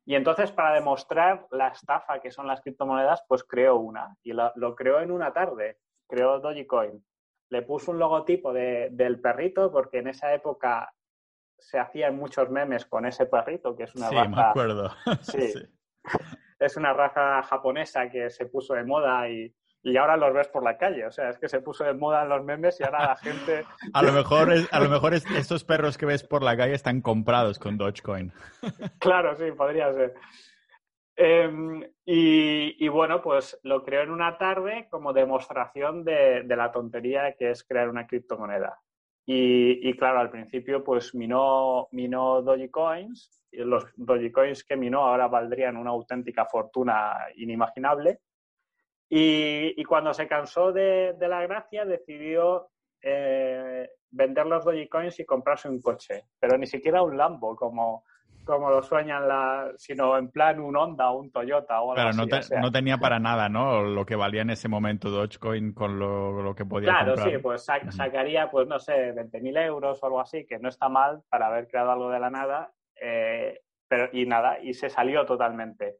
Y entonces, para demostrar la estafa que son las criptomonedas, pues creó una. Y lo, lo creó en una tarde. Creó Dogecoin. Le puso un logotipo del perrito, porque en esa época se hacían muchos memes con ese perrito, que es una sí, raza. Me acuerdo. [laughs] Sí, Es una raza japonesa que se puso de moda y, ahora los ves por la calle. O sea, es que se puso de moda en los memes y ahora la gente. [laughs] a lo mejor, a lo mejor estos perros que ves por la calle están comprados con Dogecoin. [laughs] claro, sí, podría ser. Em, y, bueno, pues lo creo en una tarde como demostración de, de la tontería que es crear una criptomoneda. Y, claro, al principio pues minó, minó Dogecoins. Y los Dogecoins que minó ahora valdrían una auténtica fortuna inimaginable. Y, cuando se cansó de, la gracia, decidió eh, vender los Dogecoins y comprarse un coche. Pero ni siquiera un Lambo, como, como lo sueñan, la, sino en plan un Honda o un Toyota o algo así. No, no, tenía para nada, ¿no? Lo que valía en ese momento Dogecoin con lo, que podía Claro, sí, pues sacaría, pues no sé, 20.000 euros o algo así, que no está mal para haber creado algo de la nada, eh, pero y nada, y se salió totalmente.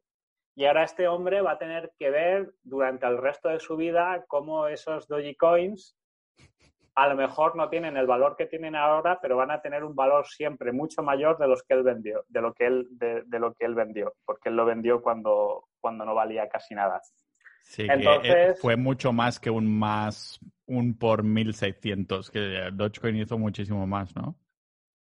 Y ahora este hombre va a tener que ver durante el resto de su vida cómo esos Dogecoins a lo mejor no tienen el valor que tienen ahora, pero van a tener un valor siempre mucho mayor de los que él vendió, de lo que él, de, lo que él vendió, porque él lo vendió cuando, cuando no valía casi nada. Sí, Entonces, fue mucho más que un más, un por 1600, que Dogecoin hizo muchísimo más, ¿no?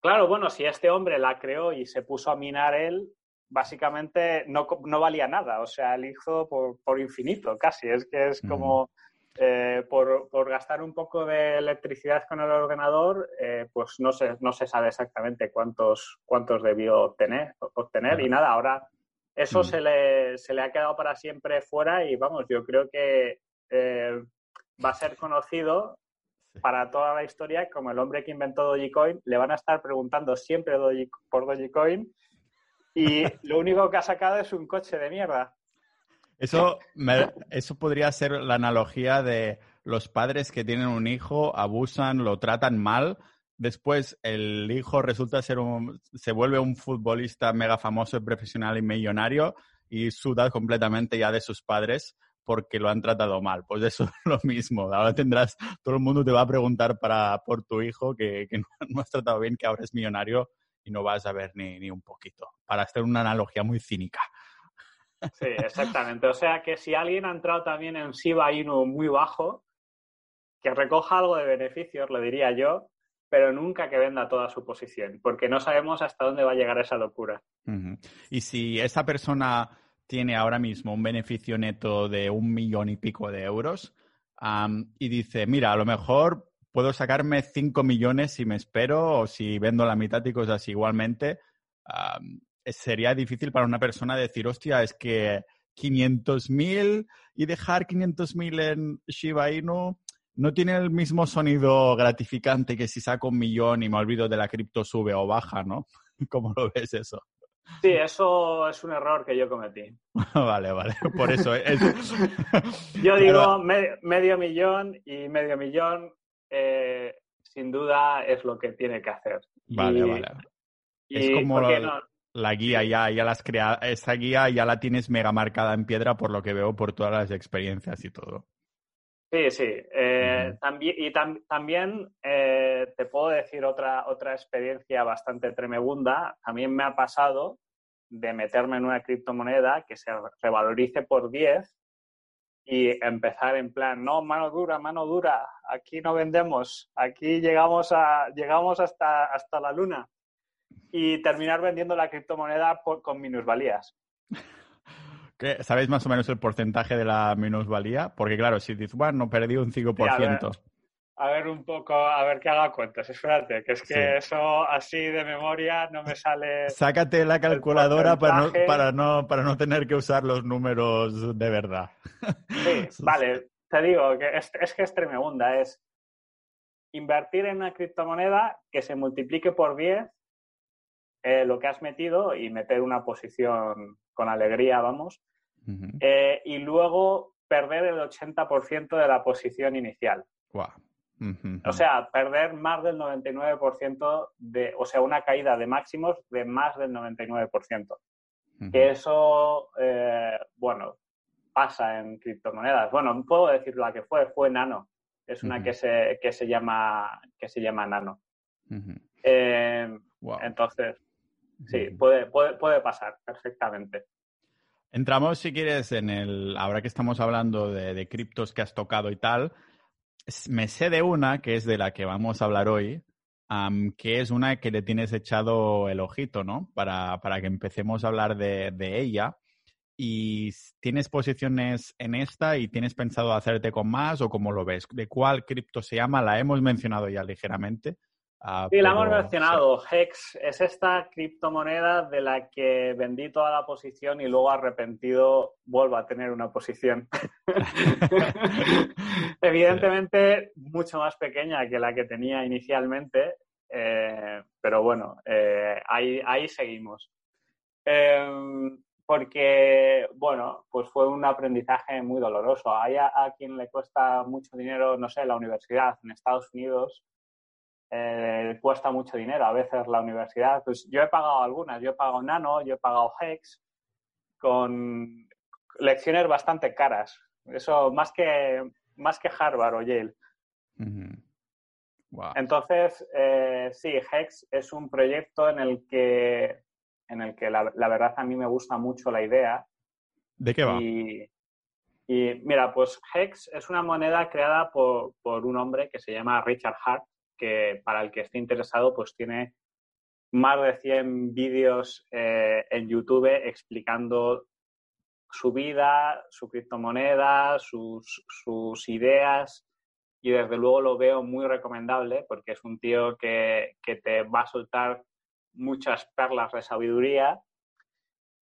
Claro, bueno, si este hombre la creó y se puso a minar él, básicamente no, no valía nada, o sea, él hizo por, por infinito casi, es que es como... Eh, por, por, gastar un poco de electricidad con el ordenador, eh, pues no se, no se sabe exactamente cuántos, cuántos debió obtener, obtener. Y nada, ahora eso mm. se, le, se le ha quedado para siempre fuera y vamos, yo creo que eh, va a ser conocido para toda la historia como el hombre que inventó Dogecoin. Le van a estar preguntando siempre por Dogecoin y lo único que ha sacado es un coche de mierda. Eso, eso podría ser la analogía de los padres que tienen un hijo, abusan, lo tratan mal. Después el hijo resulta ser un, se vuelve un futbolista mega famoso, profesional y millonario y suda completamente ya de sus padres porque lo han tratado mal. Pues eso es lo mismo. Ahora tendrás, todo el mundo te va a preguntar para, por tu hijo que, que no, has tratado bien, que ahora es millonario y no vas a ver ni, ni un poquito. Para hacer una analogía muy cínica. Sí, exactamente. O sea que si alguien ha entrado también en Shiba Inu muy bajo, que recoja algo de beneficios, le diría yo, pero nunca que venda toda su posición, porque no sabemos hasta dónde va a llegar esa locura. Y si esa persona tiene ahora mismo un beneficio neto de un millón y pico de euros y dice, mira, a lo mejor puedo sacarme cinco millones si me espero o si vendo la mitad y cosas igualmente, sería difícil para una persona decir, hostia, es que 500.000 y dejar 500.000 en Shiba Inu no tiene el mismo sonido gratificante que si saco un millón y me olvido de la cripto sube o baja, ¿no? [laughs] ¿Cómo lo ves eso? Sí, eso es un error que yo cometí. [laughs] vale, vale, por eso. Es... [laughs] yo digo medio millón y medio millón eh, sin duda es lo que tiene que hacer. Vale, vale. es como la guía ya, ya las crea, esa guía ya la tienes mega marcada en piedra por lo que veo por todas las experiencias y todo. Sí, sí. Eh, también, y también eh, te puedo decir otra, otra experiencia bastante tremenda. También me ha pasado de meterme en una criptomoneda que se revalorice por 10 y empezar en plan, no, mano dura, mano dura, aquí no vendemos, aquí llegamos, a, llegamos hasta, hasta la luna y terminar vendiendo la criptomoneda con minusvalías. [laughs] ¿Sabéis más o menos el porcentaje de la minusvalía? Porque claro, si dices, bueno, perdí un 5%. A, ver, un poco, a ver que haga cuentas, espérate, que es que eso así de memoria no me sale. Sácate la calculadora para no, para, no, para no tener que usar los números de verdad. Sí, [laughs] vale, te digo que es, es que es tremenda, es invertir en una criptomoneda que se multiplique por 10 eh, lo que has metido y meter una posición con alegría, vamos, eh, y luego perder el 80% de la posición inicial. O sea, perder más del 99% de, o sea, una caída de máximos de más del 99%. Que eso, eh, bueno, pasa en criptomonedas. Bueno, puedo decir la que fue, fue Nano. Es una que, se, que, se llama, que se llama Nano. Entonces, Sí, puede, puede, puede pasar perfectamente. Entramos, si quieres, en el. Ahora que estamos hablando de, criptos que has tocado y tal, me sé de una que es de la que vamos a hablar hoy, que es una que le tienes echado el ojito, ¿no? Para, para que empecemos a hablar de, de, ella. ¿Y tienes posiciones en esta y tienes pensado hacerte con más o cómo lo ves? ¿De cuál cripto se llama? La hemos mencionado ya ligeramente, Ah, sí, la hemos mencionado. Hex es esta criptomoneda de la que vendí toda la posición y luego arrepentido vuelvo a tener una posición. [laughs] Evidentemente mucho más pequeña que la que tenía inicialmente, eh, pero bueno, eh, ahí, ahí, seguimos. Em, porque, bueno, pues fue un aprendizaje muy doloroso. Hay a quien le cuesta mucho dinero, no sé, la universidad en Estados Unidos eh, cuesta mucho dinero a veces la universidad. Pues yo he pagado algunas, yo he pagado Nano, yo he pagado Hex, con lecciones bastante caras. Eso más que, más que Harvard o Yale. Entonces, eh, sí, Hex es un proyecto en el que, en el que la, verdad a mí me gusta mucho la idea. ¿De qué va? Y, mira, pues Hex es una moneda creada por, un hombre que se llama Richard Hart, que para el que esté interesado, pues tiene más de 100 vídeos eh, en YouTube explicando su vida, su criptomoneda, sus, sus ideas. Y desde luego lo veo muy recomendable porque es un tío que, que te va a soltar muchas perlas de sabiduría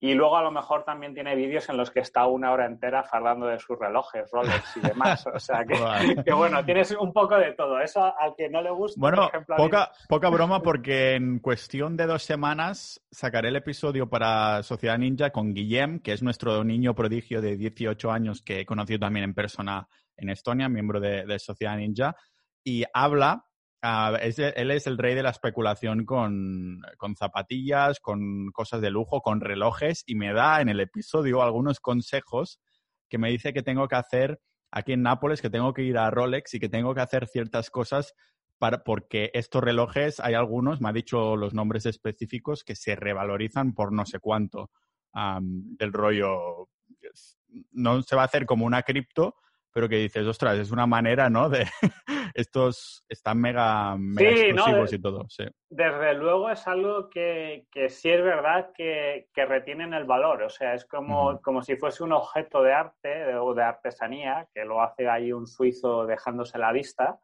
y luego a lo mejor también tiene vídeos en los que está una hora entera hablando de sus relojes, Rolex y demás. O sea que, [laughs] que, bueno, tienes un poco de todo. Eso al que no le gusta. Bueno, poca, poca broma [laughs] porque en cuestión de dos semanas sacaré el episodio para Sociedad Ninja con Guillem, que es nuestro niño prodigio de 18 años que he conocido también en persona en Estonia, miembro de, Sociedad Ninja, y habla, ah, él es el rey de la especulación con, zapatillas, con cosas de lujo, con relojes, y me da en el episodio algunos consejos que me dice que tengo que hacer aquí en Nápoles, que tengo que ir a Rolex y que tengo que hacer ciertas cosas para, porque estos relojes, hay algunos, me ha dicho los nombres específicos, que se revalorizan por no sé cuánto del rollo. No se va a hacer como una cripto, pero que dices, ostras, es una manera, ¿no? De [laughs] estos están mega, explosivos y todo. Sí. Desde luego es algo que, que sí es verdad que, que, retienen el valor. O sea, es como, como si fuese un objeto de arte o de artesanía, que lo hace ahí un suizo dejándose la vista.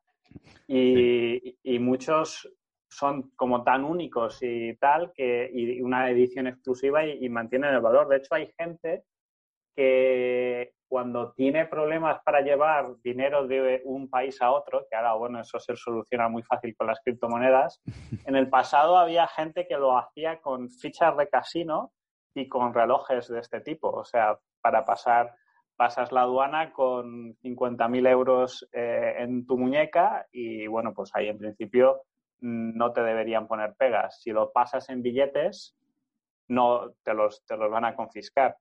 Y, y muchos son como tan únicos y tal, que, y una edición exclusiva y, y mantienen el valor. De hecho, hay gente que cuando tiene problemas para llevar dinero de un país a otro, que ahora, bueno, eso se soluciona muy fácil con las criptomonedas, [laughs] en el pasado había gente que lo hacía con fichas de casino y con relojes de este tipo. O sea, para pasar, pasas la aduana con 50.000 euros eh, en tu muñeca y, bueno, pues ahí en principio no te deberían poner pegas. Si lo pasas en billetes, no te los, te los van a confiscar.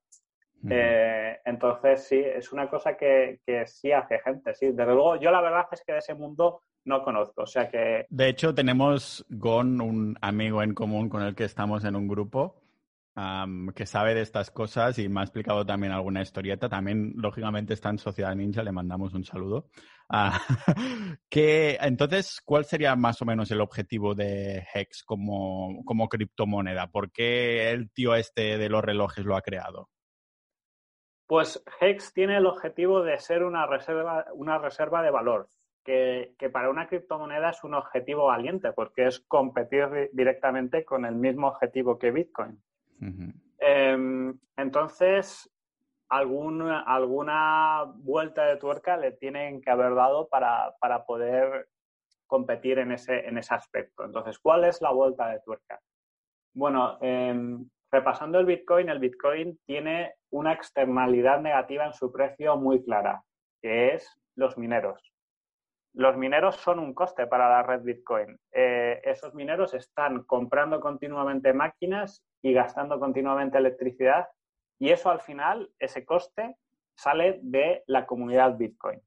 Eh, entonces, sí, es una cosa que, que, sí hace gente, sí. Desde luego, yo la verdad es que de ese mundo no conozco, o sea que... De hecho, tenemos Gon, un amigo en común con el que estamos en un grupo, que sabe de estas cosas y me ha explicado también alguna historieta. También, lógicamente, está en Sociedad Ninja, le mandamos un saludo. [laughs] Que, entonces, ¿cuál sería más o menos el objetivo de Hex como, como criptomoneda? ¿Por qué el tío este de los relojes lo ha creado? Pues Hex tiene el objetivo de ser una reserva, una reserva de valor, que, para una criptomoneda es un objetivo valiente, porque es competir directamente con el mismo objetivo que Bitcoin. Em, entonces, alguna vuelta de tuerca le tienen que haber dado para, poder competir en ese, en ese aspecto. Entonces, ¿cuál es la vuelta de tuerca? Bueno, em, repasando el Bitcoin, el Bitcoin tiene una externalidad negativa en su precio muy clara, que es los mineros. Los mineros son un coste para la red Bitcoin. Eh, esos mineros están comprando continuamente máquinas y gastando continuamente electricidad y eso al final, ese coste, sale de la comunidad Bitcoin.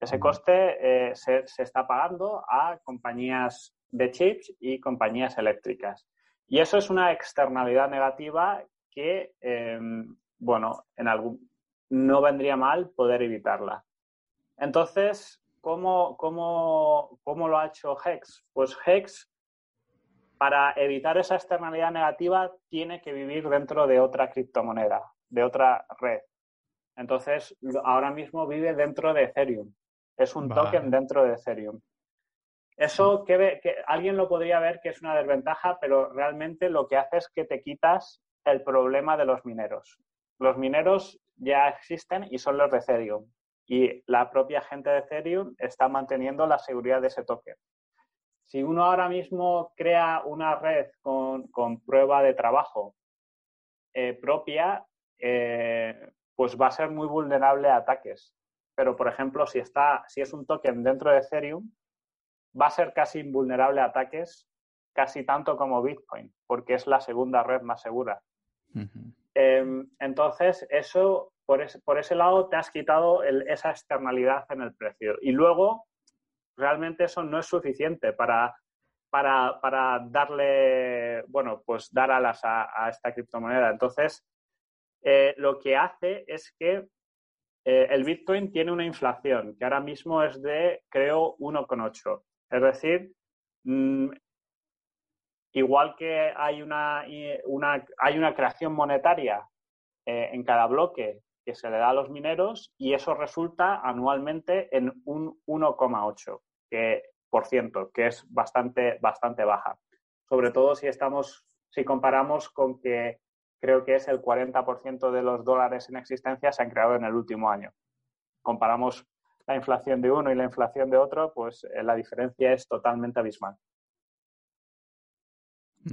Ese coste eh, se, se está pagando a compañías de chips y compañías eléctricas. Y eso es una externalidad negativa que, em, bueno, en algún, no vendría mal poder evitarla. Entonces, ¿cómo, cómo, cómo lo ha hecho Hex? Pues Hex, para evitar esa externalidad negativa, tiene que vivir dentro de otra criptomoneda, de otra red. Entonces, ahora mismo vive dentro de Ethereum. Es un token dentro de Ethereum. Eso que, que, alguien lo podría ver que es una desventaja, pero realmente lo que hace es que te quitas el problema de los mineros. Los mineros ya existen y son los de Ethereum. Y la propia gente de Ethereum está manteniendo la seguridad de ese token. Si uno ahora mismo crea una red con, prueba de trabajo eh, propia, eh, pues va a ser muy vulnerable a ataques. Pero, por ejemplo, si, está, si es un token dentro de Ethereum, va a ser casi invulnerable a ataques, casi tanto como Bitcoin, porque es la segunda red más segura. Em, entonces, eso, por ese, por ese, lado, te has quitado esa externalidad en el precio. Y luego, realmente eso no es suficiente para, para, darle, bueno, pues dar alas a, esta criptomoneda. Entonces, eh, lo que hace es que eh, el Bitcoin tiene una inflación que ahora mismo es de, creo, 1,8. Es decir, mm, igual que hay una, hay una creación monetaria eh, en cada bloque que se le da a los mineros y eso resulta anualmente en un 1,8 por ciento, que es bastante, bastante baja. Sobre todo si estamos, si comparamos con que creo que es el 40% de los dólares en existencia se han creado en el último año. Comparamos la inflación de uno y la inflación de otro, pues eh, la diferencia es totalmente abismal.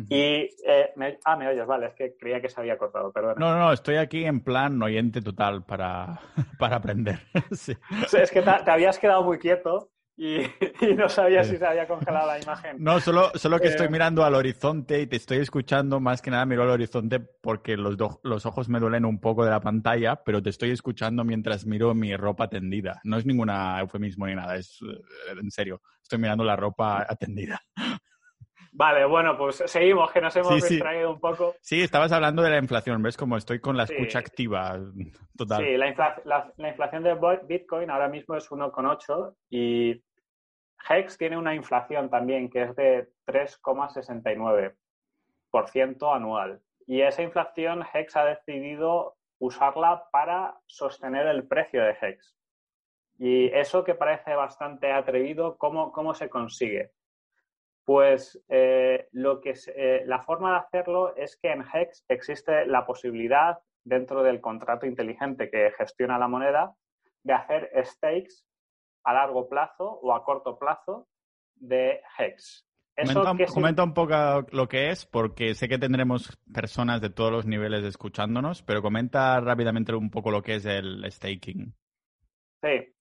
Y, eh, ah, me oyes, vale, es que creía que se había cortado, perdón. No, no, estoy aquí en plan oyente total para, [laughs] para aprender. [laughs] sí. Es que te, habías quedado muy quieto [laughs] y, no sabía si se había congelado la imagen. No, solo, solo que estoy eh, mirando al horizonte y te estoy escuchando, más que nada miro al horizonte porque los, los ojos me duelen un poco de la pantalla, pero te estoy escuchando mientras miro mi ropa tendida. No es ningún eufemismo ni nada, es en serio, estoy mirando la ropa atendida. Vale, bueno, pues seguimos, que nos hemos distraído un poco. Sí, estabas hablando de la inflación, ¿ves? Como estoy con la escucha activa total. Sí, la, la, inflación de Bitcoin ahora mismo es 1,8 y Hex tiene una inflación también que es de 3,69% anual. Y esa inflación Hex ha decidido usarla para sostener el precio de Hex. Y eso que parece bastante atrevido, ¿cómo, cómo se consigue? Pues eh, lo que eh, la forma de hacerlo es que en Hex existe la posibilidad, dentro del contrato inteligente que gestiona la moneda, de hacer stakes a largo plazo o a corto plazo de Hex. comenta, un poco lo que es, porque sé que tendremos personas de todos los niveles escuchándonos, pero comenta rápidamente un poco lo que es el staking. Sí,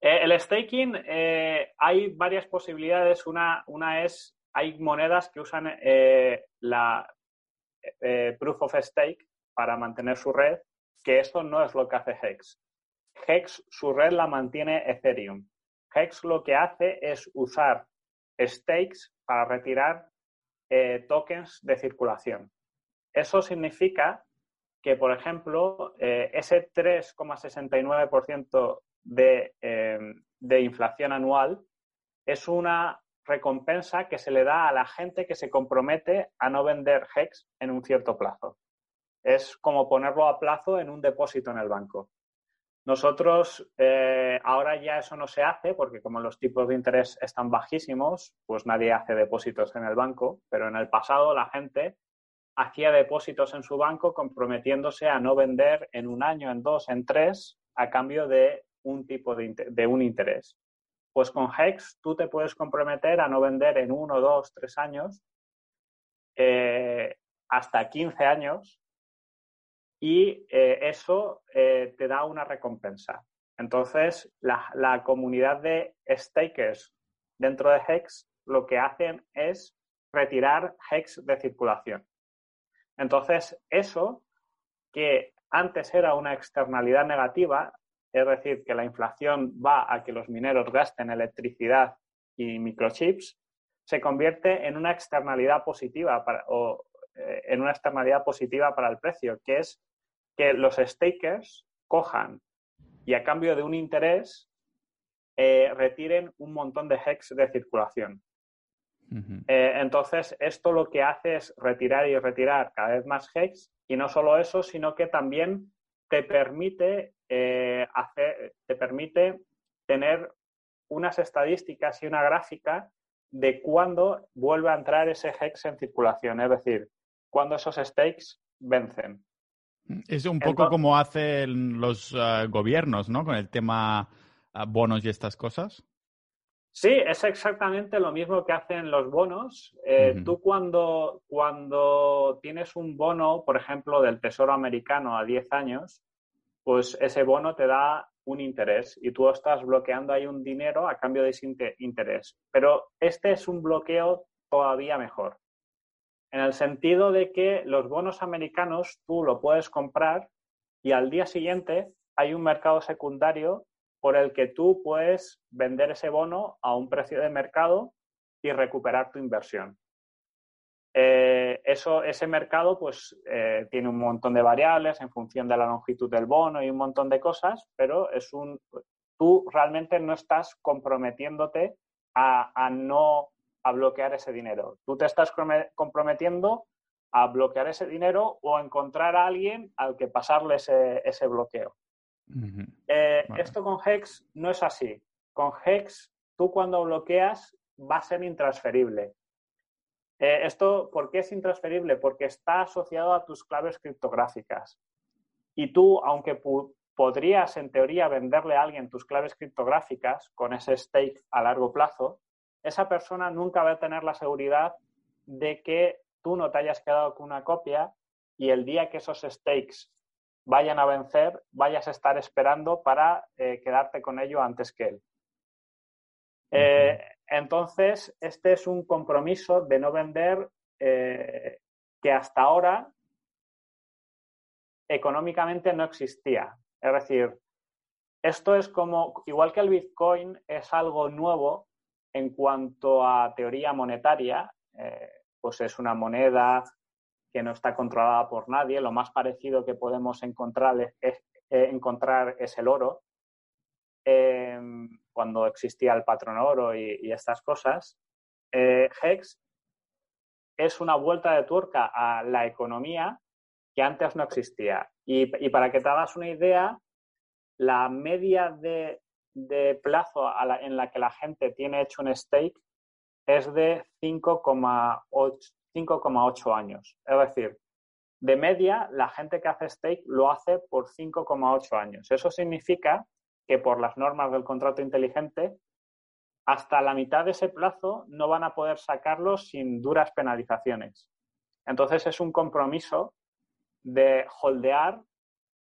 eh, el staking, eh, hay varias posibilidades. Una, una, es, hay monedas que usan eh, la proof of stake para mantener su red, que esto no es lo que hace Hex. Hex, su red la mantiene Ethereum. Hex lo que hace es usar stakes para retirar tokens de circulación. Eso significa que, por ejemplo, ese 3,69% Em, de, inflación anual es una recompensa que se le da a la gente que se compromete a no vender HEX en un cierto plazo. Es como ponerlo a plazo en un depósito en el banco. Nosotros eh, ahora ya eso no se hace porque como los tipos de interés están bajísimos, pues nadie hace depósitos en el banco, pero en el pasado la gente hacía depósitos en su banco comprometiéndose a no vender en un año, en dos, en tres, a cambio de un tipo de, un interés. Pues con Hex tú te puedes comprometer a no vender en uno, dos, tres años, eh, hasta 15 años, y eh, eso eh, te da una recompensa. Entonces, la, la, comunidad de stakers dentro de Hex lo que hacen es retirar Hex de circulación. Entonces, eso que antes era una externalidad negativa, es decir, que la inflación va a que los mineros gasten electricidad y microchips, se convierte en una externalidad positiva para, o eh, en una externalidad positiva para el precio, que es que los stakers cojan y a cambio de un interés eh, retiren un montón de hex de circulación. Eh, entonces, esto lo que hace es retirar y retirar cada vez más hex y no solo eso, sino que también te permite, eh, hacer, te permite tener unas estadísticas y una gráfica de cuándo vuelve a entrar ese hex en circulación, es decir, cuándo esos stakes vencen. Es un poco como hacen los eh, gobiernos, ¿no? Con el tema eh, bonos y estas cosas. Sí, es exactamente lo mismo que hacen los bonos. Tú cuando, cuando tienes un bono, por ejemplo, del Tesoro americano a 10 años, pues ese bono te da un interés y tú estás bloqueando ahí un dinero a cambio de ese interés. Pero este es un bloqueo todavía mejor, en el sentido de que los bonos americanos tú lo puedes comprar y al día siguiente hay un mercado secundario por el que tú puedes vender ese bono a un precio de mercado y recuperar tu inversión. Eh, eso, ese mercado pues, eh, tiene un montón de variables en función de la longitud del bono y un montón de cosas, pero es un, tú realmente no estás comprometiéndote a, a no a bloquear ese dinero. Tú te estás comprometiendo a bloquear ese dinero o a encontrar a alguien al que pasarle ese, ese bloqueo. Eh, esto con Hex no es así. Con Hex, tú cuando bloqueas va a ser intransferible. Eh, esto, ¿por qué es intransferible? Porque está asociado a tus claves criptográficas. Y tú, aunque podrías en teoría venderle a alguien tus claves criptográficas con ese stake a largo plazo, esa persona nunca va a tener la seguridad de que tú no te hayas quedado con una copia y el día que esos stakes vayan a vencer, vayas a estar esperando para eh, quedarte con ello antes que él. Eh, entonces, este es un compromiso de no vender eh, que hasta ahora económicamente no existía. Es decir, esto es como, igual que el Bitcoin es algo nuevo en cuanto a teoría monetaria, pues es una moneda que no está controlada por nadie. Lo más parecido que podemos encontrar es, eh, el oro. Em, cuando existía el patrón oro y, estas cosas, eh, Hex es una vuelta de tuerca a la economía que antes no existía. Y, para que te hagas una idea, la media de, plazo en la que la gente tiene hecho un stake es de 5,8 años. Es decir, de media, la gente que hace stake lo hace por 5,8 años. Eso significa que por las normas del contrato inteligente, hasta la mitad de ese plazo no van a poder sacarlo sin duras penalizaciones. Entonces es un compromiso de holdear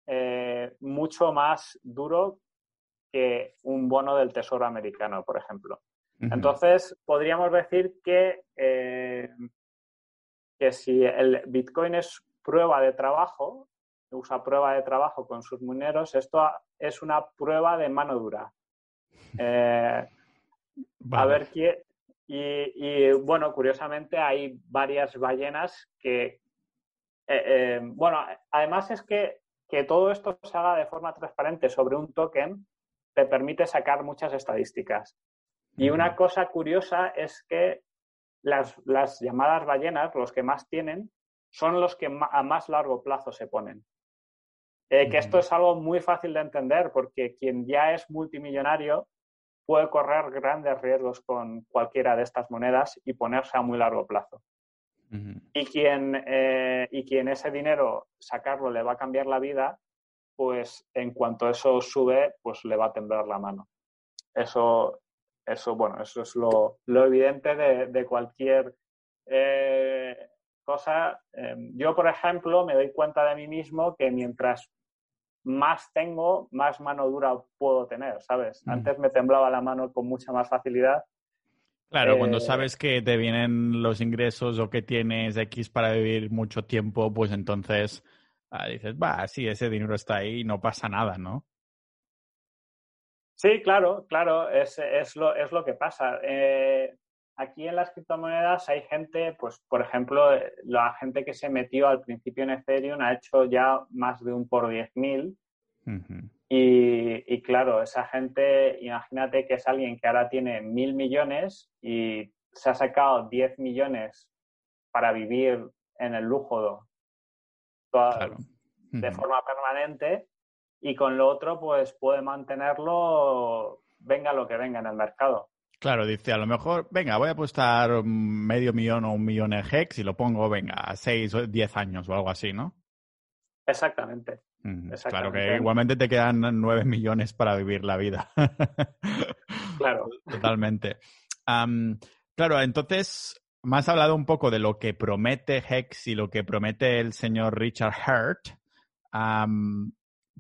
eh, mucho más duro que un bono del Tesoro americano, por ejemplo. Entonces, podríamos decir que, eh, que si el Bitcoin es prueba de trabajo, usa prueba de trabajo con sus mineros, esto es una prueba de mano dura. [laughs] Eh, a ver qué. Y, bueno, curiosamente hay varias ballenas que. Eh, bueno, además es que, que todo esto se haga de forma transparente sobre un token te permite sacar muchas estadísticas. Y una cosa curiosa es que las, llamadas ballenas, los que más tienen, son los que a más largo plazo se ponen. Eh, que esto es algo muy fácil de entender porque quien ya es multimillonario puede correr grandes riesgos con cualquiera de estas monedas y ponerse a muy largo plazo. y, quien, eh, y quien ese dinero sacarlo le va a cambiar la vida, pues en cuanto eso sube, pues le va a temblar la mano. Eso, eso, bueno, eso es lo, evidente de, cualquier eh, cosa. Em, yo, por ejemplo, me doy cuenta de mí mismo que mientras más tengo, más mano dura puedo tener, ¿sabes? Mm. Antes me temblaba la mano con mucha más facilidad. Claro, cuando eh, sabes que te vienen los ingresos o que tienes X para vivir mucho tiempo, pues entonces ah, dices, va, sí, ese dinero está ahí y no pasa nada, ¿no? Sí, claro, claro, es, es, lo, es lo que pasa. Eh, aquí en las criptomonedas hay gente, pues por ejemplo, eh, la gente que se metió al principio en Ethereum ha hecho ya más de un por 10.000. y, y, claro, esa gente, imagínate que es alguien que ahora tiene mil millones y se ha sacado 10 millones para vivir en el lujo de forma permanente y con lo otro pues puede mantenerlo venga lo que venga en el mercado. Claro, dice, a lo mejor, venga, voy a apostar medio millón o un millón en Hex y lo pongo, venga, a seis o diez años o algo así, ¿no? Exactamente. Claro que igualmente te quedan nueve millones para vivir la vida. claro. [laughs] Totalmente. claro, entonces, me has hablado un poco de lo que promete Hex y lo que promete el señor Richard Hurt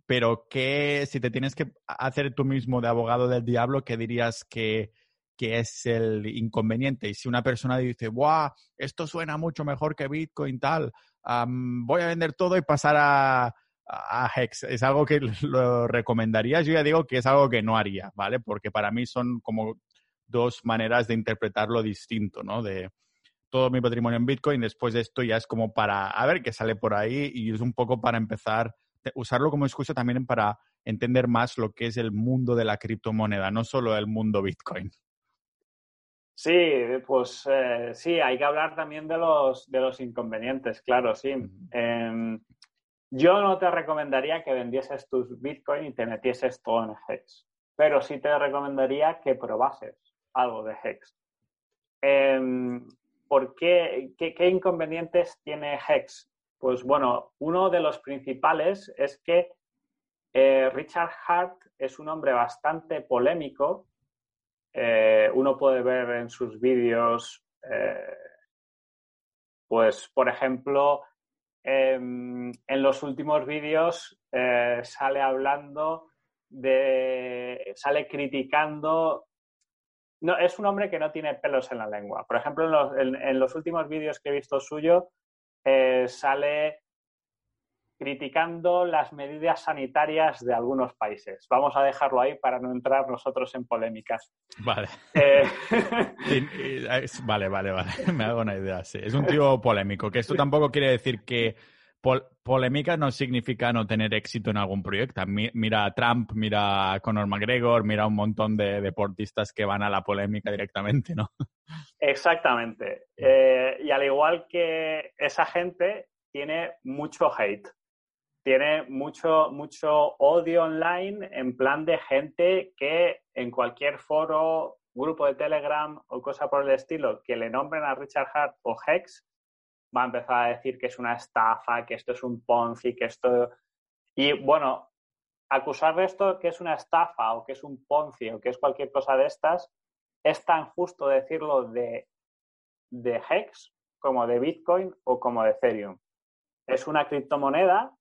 pero ¿qué, si te tienes que hacer tú mismo de abogado del diablo, qué dirías que, es el inconveniente? Y si una persona dice, ¡buah! Esto suena mucho mejor que Bitcoin, tal, voy a vender todo y pasar a, a Hex. ¿Es algo que [laughs] lo recomendarías? Yo ya digo que es algo que no haría, ¿vale? Porque para mí son como dos maneras de interpretarlo distinto, ¿no? De todo mi patrimonio en Bitcoin, después de esto ya es como para, a ver qué sale por ahí y es un poco para empezar, usarlo como excusa también para entender más lo que es el mundo de la criptomoneda, no solo el mundo Bitcoin. Sí, pues eh, sí, hay que hablar también de los, de los inconvenientes, claro, sí. Em, yo no te recomendaría que vendieses tus Bitcoin y te metieses todo en Hex, pero sí te recomendaría que probases algo de Hex. Em, ¿Por qué, qué, inconvenientes tiene Hex? Pues bueno, uno de los principales es que eh, Richard Hart es un hombre bastante polémico. Eh, uno puede ver en sus vídeos, eh, pues, por ejemplo, em, en los últimos vídeos sale hablando de, sale criticando no, es un hombre que no tiene pelos en la lengua. Por ejemplo, en los, últimos vídeos que he visto suyo, eh, sale criticando las medidas sanitarias de algunos países. Vamos a dejarlo ahí para no entrar nosotros en polémicas. Vale. Eh, [laughs] vale, vale, vale. [laughs] Me hago una idea. Sí. Es un tío polémico, que esto tampoco quiere decir que polémica no significa no tener éxito en algún proyecto. mira a Trump, mira a Conor McGregor, mira a un montón de deportistas que van a la polémica directamente, ¿no? Exactamente. Eh, y al igual que esa gente, tiene mucho hate. Tiene mucho, mucho odio online en plan de gente que en cualquier foro, grupo de Telegram o cosa por el estilo, que le nombren a Richard Hart o Hex, va a empezar a decir que es una estafa, que esto es un Ponzi, que esto... Y bueno, acusar de esto que es una estafa o que es un Ponzi o que es cualquier cosa de estas, es tan justo decirlo de, de Hex como de Bitcoin o como de Ethereum. Es una criptomoneda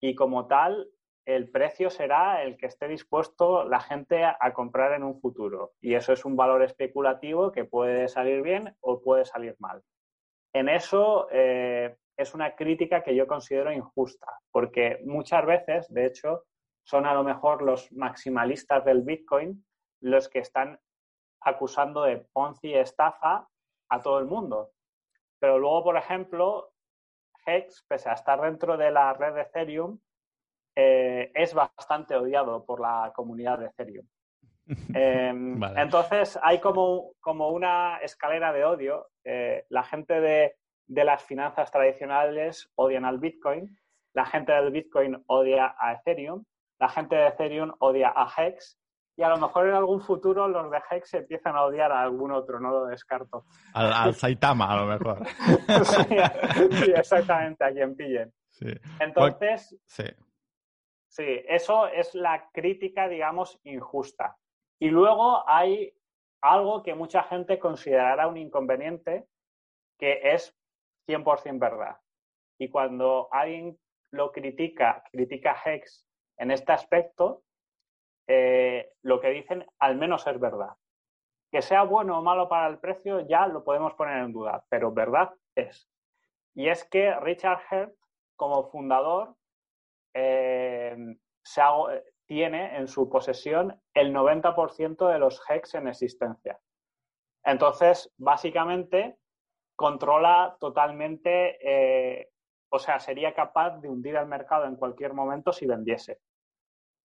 y como tal el precio será el que esté dispuesto la gente a, comprar en un futuro. Y eso es un valor especulativo que puede salir bien o puede salir mal. En eso eh, es una crítica que yo considero injusta, porque muchas veces, de hecho, son a lo mejor los maximalistas del Bitcoin los que están acusando de Ponzi y estafa a todo el mundo. Pero luego, por ejemplo, Hex, pese a estar dentro de la red de Ethereum, eh, es bastante odiado por la comunidad de Ethereum. [laughs] Em, entonces hay como, como, una escalera de odio. Eh, la gente de, las finanzas tradicionales odian al Bitcoin, la gente del Bitcoin odia a Ethereum, la gente de Ethereum odia a Hex y a lo mejor en algún futuro los de Hex empiezan a odiar a algún otro, no lo descarto. Al, [laughs] Saitama a lo mejor. sí, [laughs] exactamente, a quien pillen. Entonces, sí. sí, eso es la crítica, digamos, injusta. Y luego hay algo que mucha gente considerará un inconveniente, que es 100% verdad. Y cuando alguien lo critica, critica Hex en este aspecto, eh, lo que dicen al menos es verdad. Que sea bueno o malo para el precio ya lo podemos poner en duda, pero verdad es. Y es que Richard Hert, como fundador, eh, se tiene en su posesión el 90% de los hex en existencia. Entonces, básicamente, controla totalmente, eh, o sea, sería capaz de hundir el mercado en cualquier momento si vendiese.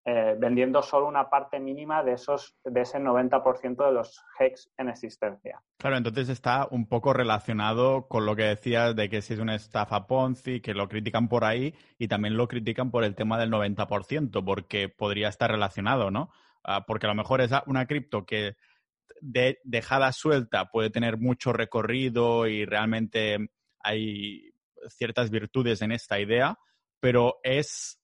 Eh, vendiendo solo una parte mínima de, esos, de ese 90% de los hex en existencia. Claro, entonces está un poco relacionado con lo que decías de que si es una estafa Ponzi, que lo critican por ahí y también lo critican por el tema del 90%, porque podría estar relacionado, ¿no? Ah, porque a lo mejor es una cripto que de, dejada suelta puede tener mucho recorrido y realmente hay ciertas virtudes en esta idea, pero es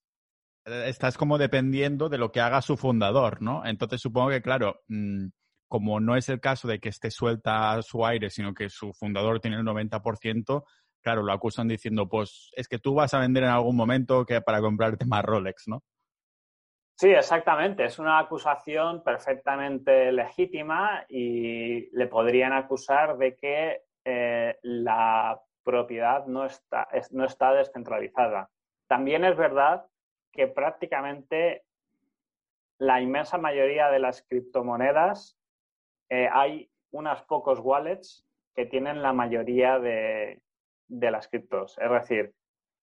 estás como dependiendo de lo que haga su fundador, ¿no? Entonces supongo que, claro, mm, como no es el caso de que esté suelta su aire, sino que su fundador tiene el 90%, claro, lo acusan diciendo, pues es que tú vas a vender en algún momento que para comprarte más Rolex, ¿no? Sí, exactamente. Es una acusación perfectamente legítima y le podrían acusar de que eh, la propiedad no está, no está descentralizada. También es verdad que prácticamente la inmensa mayoría de las criptomonedas eh, hay unos pocos wallets que tienen la mayoría de, las criptos. Es decir,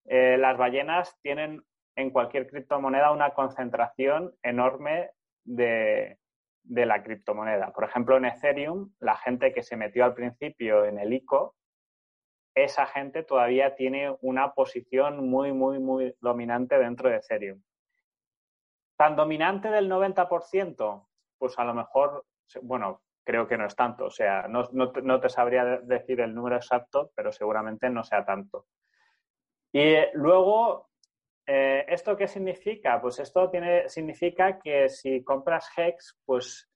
eh, las ballenas tienen en cualquier criptomoneda una concentración enorme de, de, la criptomoneda. Por ejemplo, en Ethereum, la gente que se metió al principio en el ICO, esa gente todavía tiene una posición muy, muy, muy dominante dentro de Ethereum. ¿Tan dominante del 90%? Pues a lo mejor, bueno, creo que no es tanto. O sea, no, te sabría decir el número exacto, pero seguramente no sea tanto. Y luego, eh, ¿esto qué significa? Pues esto tiene, significa que si compras Hex, pues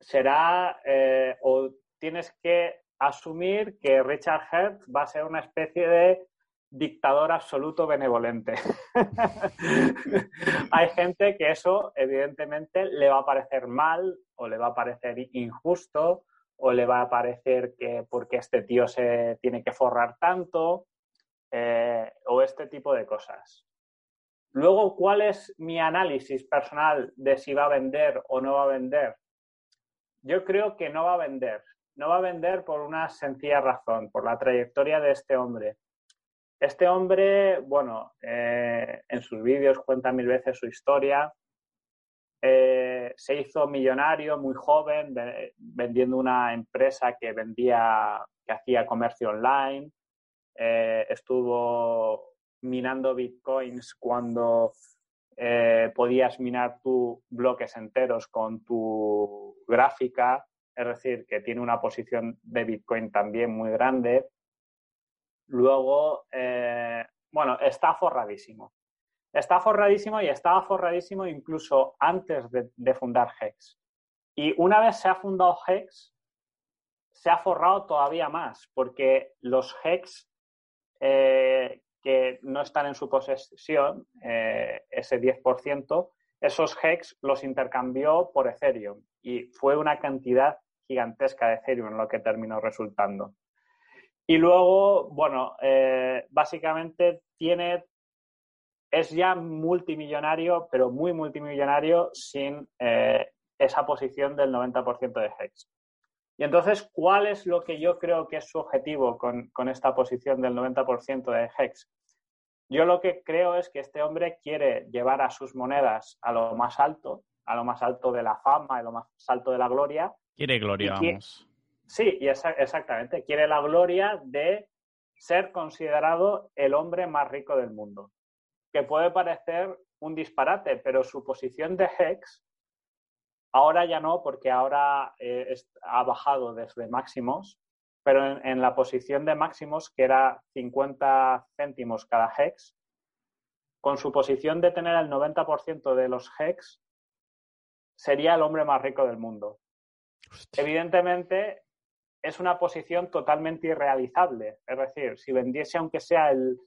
será eh, o tienes que asumir que Richard Hertz va a ser una especie de dictador absoluto benevolente. [laughs] Hay gente que eso evidentemente le va a parecer mal o le va a parecer injusto o le va a parecer que porque este tío se tiene que forrar tanto eh, o este tipo de cosas. Luego, ¿cuál es mi análisis personal de si va a vender o no va a vender? Yo creo que no va a vender. No va a vender por una sencilla razón, por la trayectoria de este hombre este hombre, bueno, eh, en sus vídeos cuenta mil veces su historia. Eh, se hizo millonario muy joven vendiendo una empresa que vendía, que hacía comercio online. Eh, estuvo minando bitcoins cuando podías minar tus bloques enteros con tu gráfica, es decir, que tiene una posición de bitcoin también muy grande. Luego, eh, bueno, está forradísimo. Está forradísimo y estaba forradísimo incluso antes de, fundar Hex. Y una vez se ha fundado Hex, se ha forrado todavía más, porque los Hex eh, que no están en su posesión, eh, ese 10%, esos Hex los intercambió por Ethereum y fue una cantidad gigantesca de Ethereum lo que terminó resultando. Y luego, bueno, eh, básicamente tiene, es ya multimillonario, pero muy multimillonario sin eh, esa posición del 90% de Hex. Y entonces, ¿cuál es lo que yo creo que es su objetivo con, con esta posición del 90% de Hex? Yo lo que creo es que este hombre quiere llevar a sus monedas a lo más alto, a lo más alto de la fama, a lo más alto de la gloria. Quiere gloria, vamos. Sí, y exactamente. Quiere la gloria de ser considerado el hombre más rico del mundo. Que puede parecer un disparate, pero su posición de Hex, ahora ya no, porque ahora eh, ha bajado desde máximos, pero en, la posición de máximos, que era 50 céntimos cada Hex, con su posición de tener el 90% de los Hex, sería el hombre más rico del mundo. Evidentemente, es una posición totalmente irrealizable. Es decir, si vendiese aunque sea el,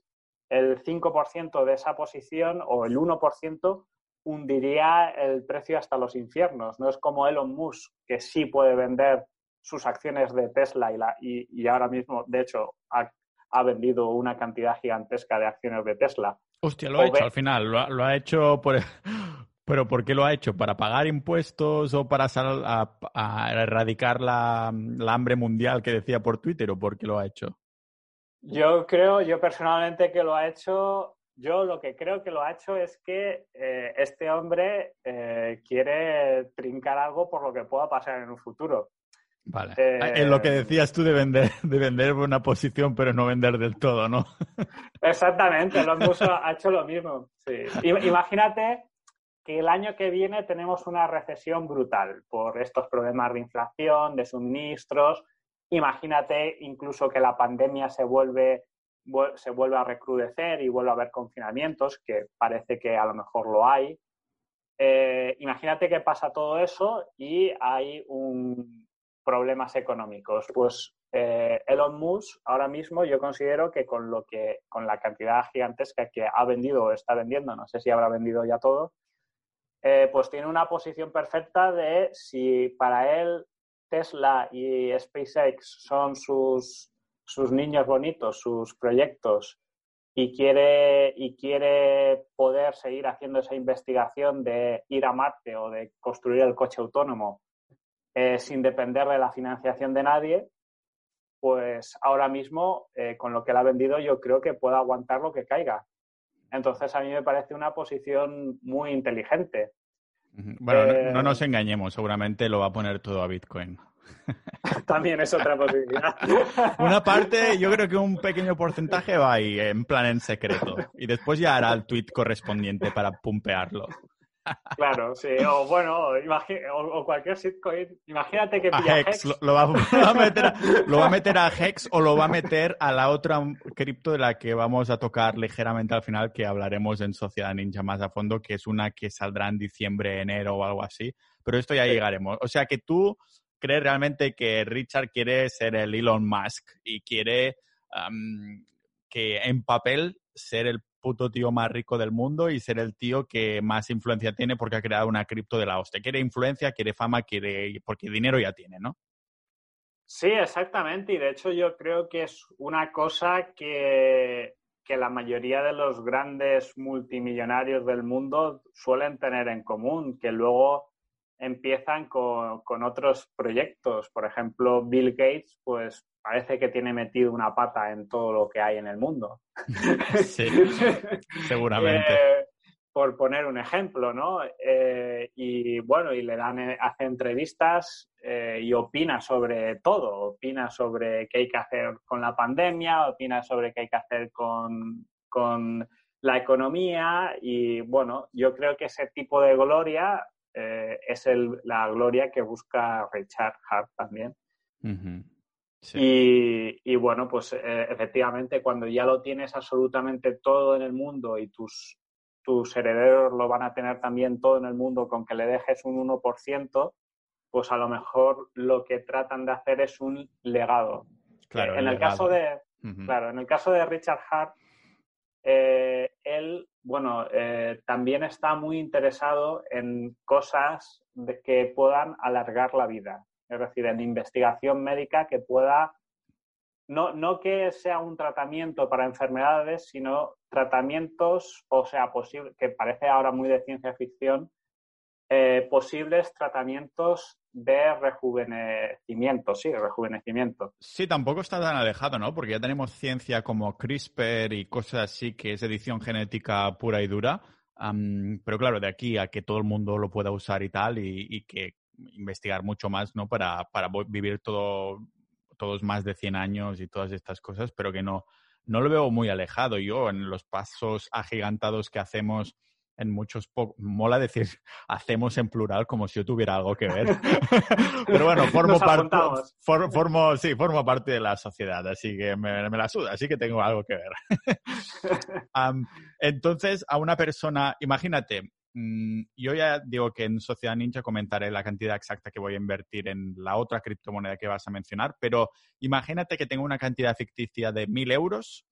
el 5% de esa posición o el 1%, hundiría el precio hasta los infiernos. No es como Elon Musk, que sí puede vender sus acciones de Tesla y, la, y, ahora mismo, de hecho, ha, vendido una cantidad gigantesca de acciones de Tesla. Hostia, lo ha hecho al final, lo lo ha hecho por, ¿Pero por qué lo ha hecho? ¿Para pagar impuestos o para a, erradicar la, hambre mundial que decía por Twitter o por qué lo ha hecho? Yo creo, yo personalmente que lo ha hecho, yo lo que creo que lo ha hecho es que eh, este hombre eh, quiere trincar algo por lo que pueda pasar en un futuro. Vale. Eh, en lo que decías tú de vender, de vender una posición, pero no vender del todo, ¿no? [laughs] Exactamente, lo ha hecho lo mismo. Sí. [laughs] Imagínate que el año que viene tenemos una recesión brutal por estos problemas de inflación, de suministros. Imagínate incluso que la pandemia se vuelve, se vuelve a recrudecer y vuelve a haber confinamientos, que parece que a lo mejor lo hay. Eh, imagínate que pasa todo eso y hay un, problemas económicos. Pues eh, Elon Musk ahora mismo yo considero que con lo que con la cantidad gigantesca que ha vendido o está vendiendo, no sé si habrá vendido ya todo, eh, pues tiene una posición perfecta de si para él Tesla y SpaceX son sus, sus niños bonitos, sus proyectos, y quiere, y quiere poder seguir haciendo esa investigación de ir a Marte o de construir el coche autónomo eh, sin depender de la financiación de nadie, pues ahora mismo eh, con lo que él ha vendido yo creo que puede aguantar lo que caiga. Entonces a mí me parece una posición muy inteligente. Bueno, no, no, nos eh, engañemos, seguramente lo va a poner todo a Bitcoin. [laughs] También es otra posibilidad. [laughs] Una parte, yo creo que un pequeño porcentaje va ahí, en plan en secreto. Y después ya hará el tweet correspondiente para pumpearlo. Claro, sí. O bueno, o, cualquier shitcoin. Imagínate que pilla Hex. [laughs] Lo, va, a meter a, [laughs] lo, va, a meter a, Hex o lo va a meter a la otra cripto de la que vamos a tocar ligeramente al final, que hablaremos en Sociedad Ninja más a fondo, que es una que saldrá en diciembre, enero o algo así. Pero esto ya llegaremos. O sea que tú crees realmente que Richard quiere ser el Elon Musk y quiere que en papel ser el puto tío más rico del mundo y ser el tío que más influencia tiene porque ha creado una cripto de la hostia. Quiere influencia, quiere fama, quiere porque dinero ya tiene, ¿no? Sí, exactamente. Y de hecho yo creo que es una cosa que, que la mayoría de los grandes multimillonarios del mundo suelen tener en común, que luego empiezan con, otros proyectos. Por ejemplo, Bill Gates, pues parece que tiene metido una pata en todo lo que hay en el mundo. [laughs] Sí, [laughs] seguramente. Eh, por poner un ejemplo, ¿no? Eh, y bueno, y le dan, eh, hace entrevistas y opina sobre todo, opina sobre qué hay que hacer con la pandemia, opina sobre qué hay que hacer con, con la economía y bueno, yo creo que ese tipo de gloria eh, es la gloria que busca Richard Hart también. Y, bueno, pues eh, efectivamente cuando ya lo tienes absolutamente todo en el mundo y tus, tus herederos lo van a tener también todo en el mundo con que le dejes un 1%, pues a lo mejor lo que tratan de hacer es un legado. Claro, en el, caso de, claro, en el caso de Richard Hart, eh, él, bueno, eh, también está muy interesado en cosas que puedan alargar la vida, es decir, en investigación médica que pueda, no, no que sea un tratamiento para enfermedades, sino tratamientos, o sea, posible, que parece ahora muy de ciencia ficción, eh, posibles tratamientos de rejuvenecimiento, sí, rejuvenecimiento. Sí, tampoco está tan alejado, ¿no? Porque ya tenemos ciencia como CRISPR y cosas así que es edición genética pura y dura. pero claro, de aquí a que todo el mundo lo pueda usar y tal, y, que investigar mucho más, ¿no? Para, para vivir todo, todos más de 100 años y todas estas cosas, pero que no, no lo veo muy alejado. Yo, en los pasos agigantados que hacemos en muchos mola decir [laughs] hacemos en plural como si yo tuviera algo que ver. [laughs] Pero bueno, [laughs] formo parte formo, sí, formo parte de la sociedad, así que me, la suda, así que tengo algo que ver. entonces, a una persona, imagínate, yo ya digo que en Sociedad Ninja comentaré la cantidad exacta que voy a invertir en la otra criptomoneda que vas a mencionar, pero imagínate que tengo una cantidad ficticia de mil euros,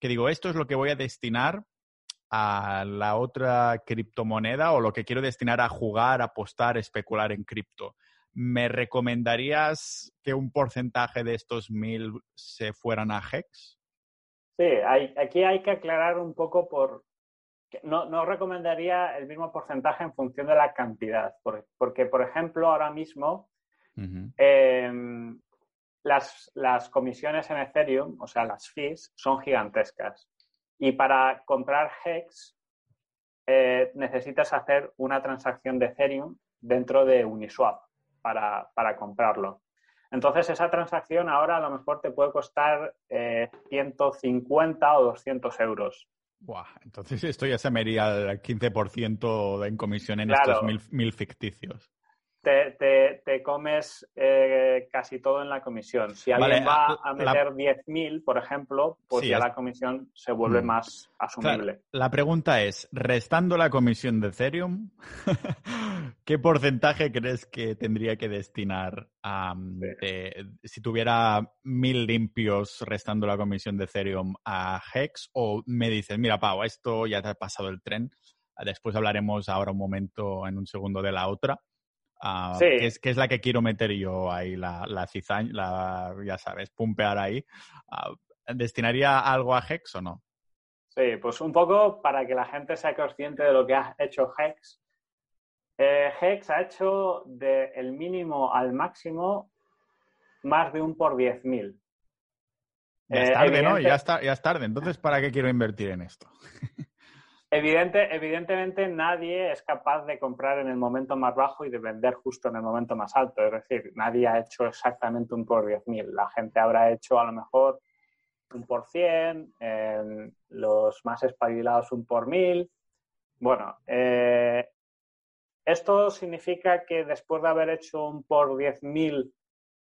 que digo, esto es lo que voy a destinar a la otra criptomoneda o lo que quiero destinar a jugar, apostar, especular en cripto. ¿Me recomendarías que un porcentaje de estos mil se fueran a Hex? Sí, aquí hay que aclarar un poco por... No, no recomendaría el mismo porcentaje en función de la cantidad, porque, por ejemplo, ahora mismo em, las, las comisiones en Ethereum, o sea, las fees, son gigantescas. Y para comprar Hex eh, necesitas hacer una transacción de Ethereum dentro de Uniswap para, comprarlo. Entonces, esa transacción ahora a lo mejor te puede costar 150 eh, o 200 euros. Buah, entonces [laughs] esto ya se me iría al 15% en comisión en estos mil ficticios te, te, comes eh, casi todo en la comisión. Si alguien va a meter 10.000, por ejemplo, pues ya la comisión se vuelve mm. más asumible. la pregunta es, restando la comisión de Ethereum, [laughs] ¿qué porcentaje crees que tendría que destinar a, si tuviera 1.000 limpios restando la comisión de Ethereum a Hex? O me dices, mira, Pau, esto ya te ha pasado el tren. Después hablaremos ahora un momento, en un segundo, de la otra. Ah, que, es, la que quiero meter yo ahí, la, la cizaña, la, ya sabes, pumpear ahí. Ah, ¿Destinaría algo a Hex o no? Sí, pues un poco para que la gente sea consciente de lo que ha hecho Hex. Eh, Hex ha hecho del mínimo al máximo más de un por 10.000. Ya es tarde, ¿no? Ya, está, ya es tarde. Entonces, ¿para qué quiero invertir en esto? [laughs] Evidente, evidentemente nadie es capaz de comprar en el momento más bajo y de vender justo en el momento más alto. Es decir, nadie ha hecho exactamente un por 10.000. La gente habrá hecho a lo mejor un por 100, los más espabilados un por 1000. Bueno, eh, esto significa que después de haber hecho un por 10.000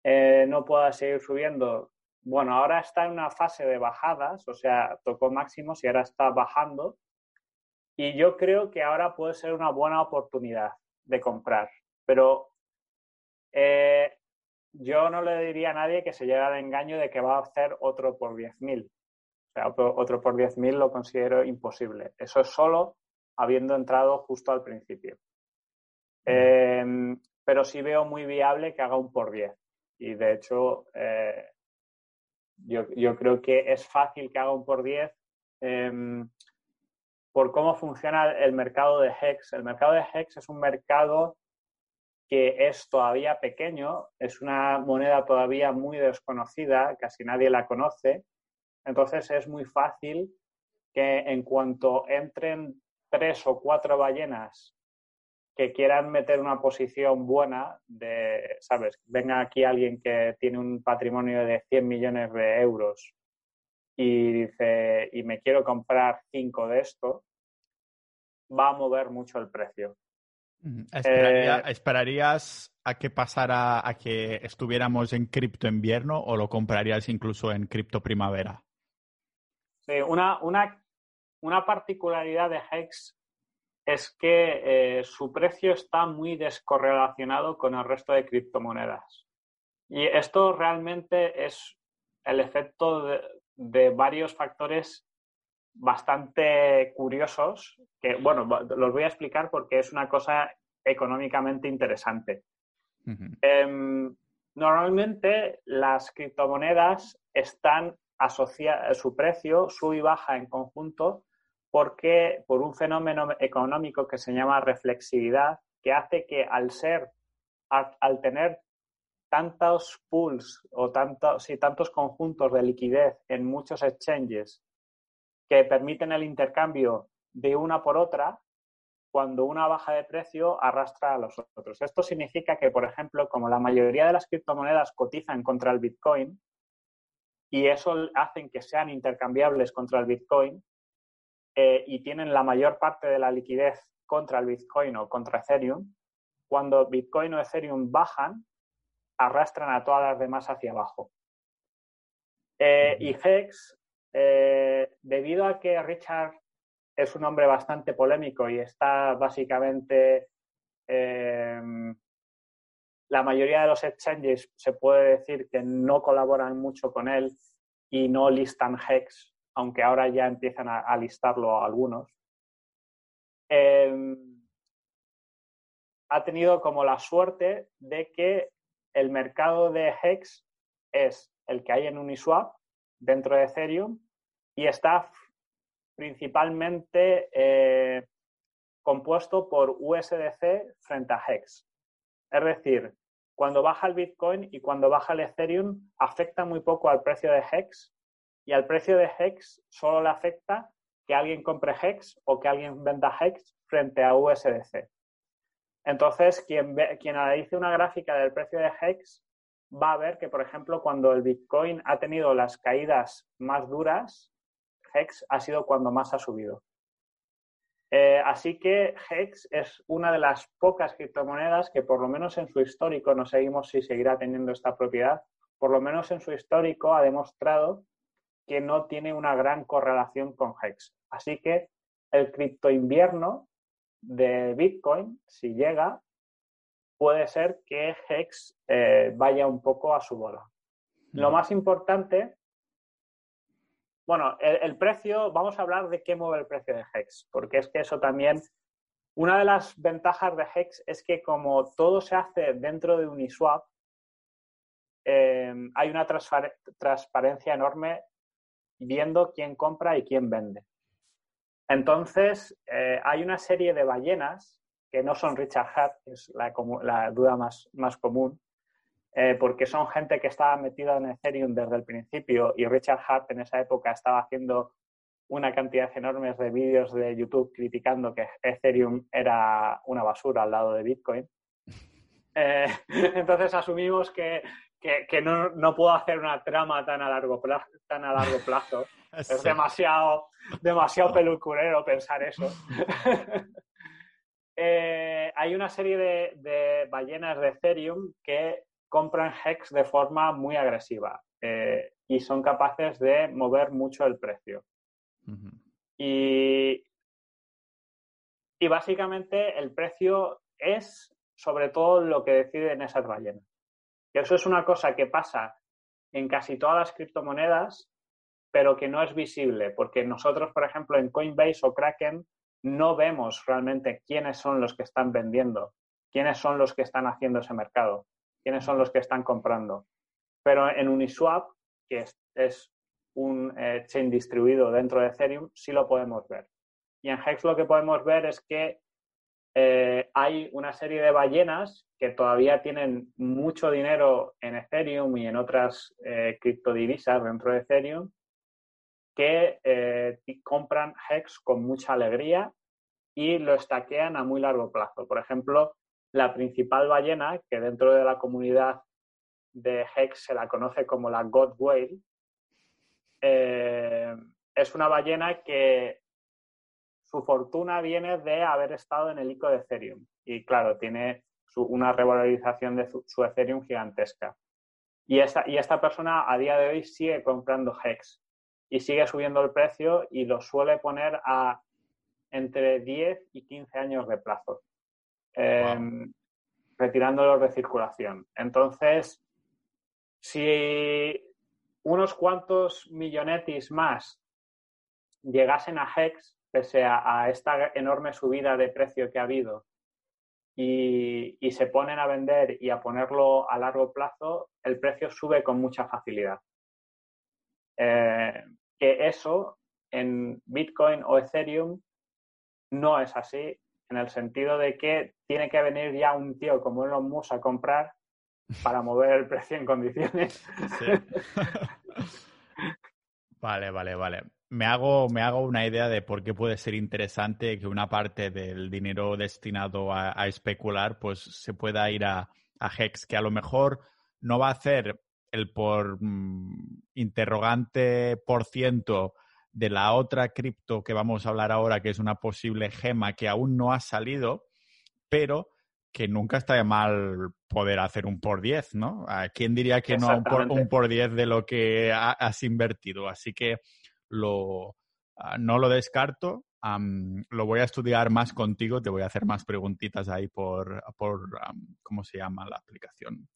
eh, no pueda seguir subiendo. Bueno, ahora está en una fase de bajadas, o sea, tocó máximos y ahora está bajando y yo creo que ahora puede ser una buena oportunidad de comprar. Pero eh, yo no le diría a nadie que se lleve al engaño de que va a hacer otro por 10.000. O sea, otro, por 10.000 lo considero imposible. Eso es solo habiendo entrado justo al principio. Em, pero sí veo muy viable que haga un por 10. Y de hecho, eh, yo, yo, creo que es fácil que haga un por 10 por cómo funciona el mercado de HEX. El mercado de HEX es un mercado que es todavía pequeño, es una moneda todavía muy desconocida, casi nadie la conoce. Entonces es muy fácil que en cuanto entren tres o cuatro ballenas que quieran meter una posición buena de, ¿sabes? Venga aquí alguien que tiene un patrimonio de 100 millones de euros y dice, y me quiero comprar cinco de esto, va a mover mucho el precio. Eh, ¿Esperarías a que pasara a que estuviéramos en cripto invierno o lo comprarías incluso en cripto primavera? Sí, una, una, una particularidad de Hex es que eh, su precio está muy descorrelacionado con el resto de criptomonedas. Y esto realmente es el efecto de, varios factores bastante curiosos, que, bueno, los voy a explicar porque es una cosa económicamente interesante. Em, normalmente las criptomonedas están asociadas, su precio sube y baja en conjunto porque por un fenómeno económico que se llama reflexividad, que hace que al ser, al tener tantos pools o tantos, y tantos conjuntos de liquidez en muchos exchanges que permiten el intercambio de una por otra, cuando una baja de precio arrastra a los otros. Esto significa que, por ejemplo, como la mayoría de las criptomonedas cotizan contra el Bitcoin y eso hacen que sean intercambiables contra el Bitcoin eh, y tienen la mayor parte de la liquidez contra el Bitcoin o contra Ethereum, cuando Bitcoin o Ethereum bajan, arrastran a todas las demás hacia abajo. Eh, y Hex, eh, debido a que Richard es un hombre bastante polémico y está básicamente em, la mayoría de los exchanges se puede decir que no colaboran mucho con él y no listan Hex, aunque ahora ya empiezan a, listarlo algunos. Em, ha tenido como la suerte de que el mercado de Hex es el que hay en Uniswap dentro de Ethereum y está principalmente eh, compuesto por USDC frente a Hex. Es decir, cuando baja el Bitcoin y cuando baja el Ethereum afecta muy poco al precio de Hex y al precio de Hex solo le afecta que alguien compre Hex o que alguien venda Hex frente a USDC. Entonces, quien, analice una gráfica del precio de Hex va a ver que, por ejemplo, cuando el Bitcoin ha tenido las caídas más duras, Hex ha sido cuando más ha subido. Eh, así que Hex es una de las pocas criptomonedas que por lo menos en su histórico, no seguimos si seguirá teniendo esta propiedad, por lo menos en su histórico ha demostrado que no tiene una gran correlación con Hex. Así que el cripto invierno de Bitcoin, si llega, puede ser que Hex eh, vaya un poco a su bola. Lo mm. más importante bueno, el, precio, vamos a hablar de qué mueve el precio de Hex, porque es que eso también, una de las ventajas de Hex es que como todo se hace dentro de Uniswap, eh, hay una transparencia enorme viendo quién compra y quién vende. Entonces, eh, hay una serie de ballenas que no son Richard Hart, que es la, duda más, más común, eh, porque son gente que estaba metida en Ethereum desde el principio y Richard Hart en esa época estaba haciendo una cantidad enorme de vídeos de YouTube criticando que Ethereum era una basura al lado de Bitcoin. Eh, [laughs] entonces asumimos que, no, puedo hacer una trama tan a largo plazo. Tan a largo plazo. [laughs] Es demasiado, demasiado pelucurero pensar eso. [laughs] Eh, hay una serie de, ballenas de Ethereum que compran HEX de forma muy agresiva eh, y son capaces de mover mucho el precio. y, y básicamente el precio es sobre todo lo que deciden esas ballenas. Eso es una cosa que pasa en casi todas las criptomonedas, pero que no es visible, porque nosotros, por ejemplo, en Coinbase o Kraken no vemos realmente quiénes son los que están vendiendo, quiénes son los que están haciendo ese mercado, quiénes son los que están comprando. Pero en Uniswap, que es, un eh, chain distribuido dentro de Ethereum, sí lo podemos ver. Y en Hex lo que podemos ver es que eh, hay una serie de ballenas que todavía tienen mucho dinero en Ethereum y en otras eh, criptodivisas dentro de Ethereum que eh, compran Hex con mucha alegría y lo estaquean a muy largo plazo. Por ejemplo, la principal ballena, que dentro de la comunidad de Hex se la conoce como la God Whale, es una ballena que su fortuna viene de haber estado en el ICO de Ethereum. Y claro, tiene una revalorización de su, Ethereum gigantesca. Y esta, y esta persona a día de hoy sigue comprando Hex y sigue subiendo el precio y lo suele poner a entre 10 y 15 años de plazo, em, retirándolos de circulación. Entonces, si unos cuantos millonetis más llegasen a Hex, pese a, esta enorme subida de precio que ha habido y, se ponen a vender y a ponerlo a largo plazo, el precio sube con mucha facilidad. Eh, que eso en Bitcoin o Ethereum no es así, en el sentido de que tiene que venir ya un tío como Elon Musk a comprar para mover el precio en condiciones. [laughs] [laughs] vale, vale, vale me hago, me hago una idea de por qué puede ser interesante que una parte del dinero destinado a, especular pues se pueda ir a, Hex, que a lo mejor no va a hacer el por mm, interrogante por ciento de la otra cripto que vamos a hablar ahora, que es una posible gema que aún no ha salido, pero que nunca está de mal poder hacer un por 10, ¿no? ¿Quién diría que no un por, un por 10 de lo que has invertido? Así que lo, ah, no lo descarto. lo voy a estudiar más contigo, te voy a hacer más preguntitas ahí por, por ¿cómo se llama la aplicación?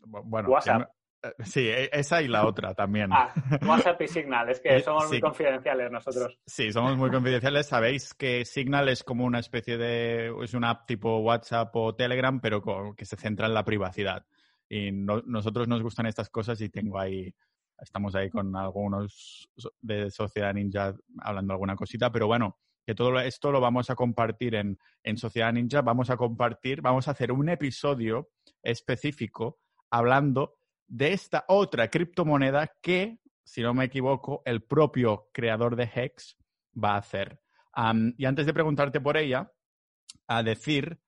bueno, WhatsApp. Eh, sí, e, esa y la otra también. Ah, WhatsApp y Signal, es que [laughs] somos muy confidenciales nosotros. Sí, somos muy confidenciales. Sabéis que Signal es como una especie de, es una app tipo WhatsApp o Telegram, pero que se centra en la privacidad. Y nosotros nos gustan estas cosas y tengo ahí Estamos ahí con algunos de Sociedad Ninja hablando alguna cosita, pero bueno, que todo esto lo vamos a compartir en, en Sociedad Ninja. Vamos a compartir, vamos a hacer un episodio específico hablando de esta otra criptomoneda que, si no me equivoco, el propio creador de Hex va a hacer. y antes de preguntarte por ella, a decir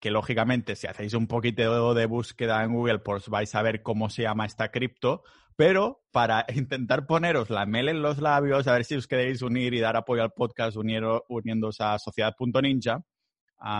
que lógicamente si hacéis un poquito de búsqueda en Google, pues vais a ver cómo se llama esta cripto, pero para [laughs] intentar poneros la mel en los labios, a ver si os queréis unir y dar apoyo al podcast uniéndose a sociedad.ninja,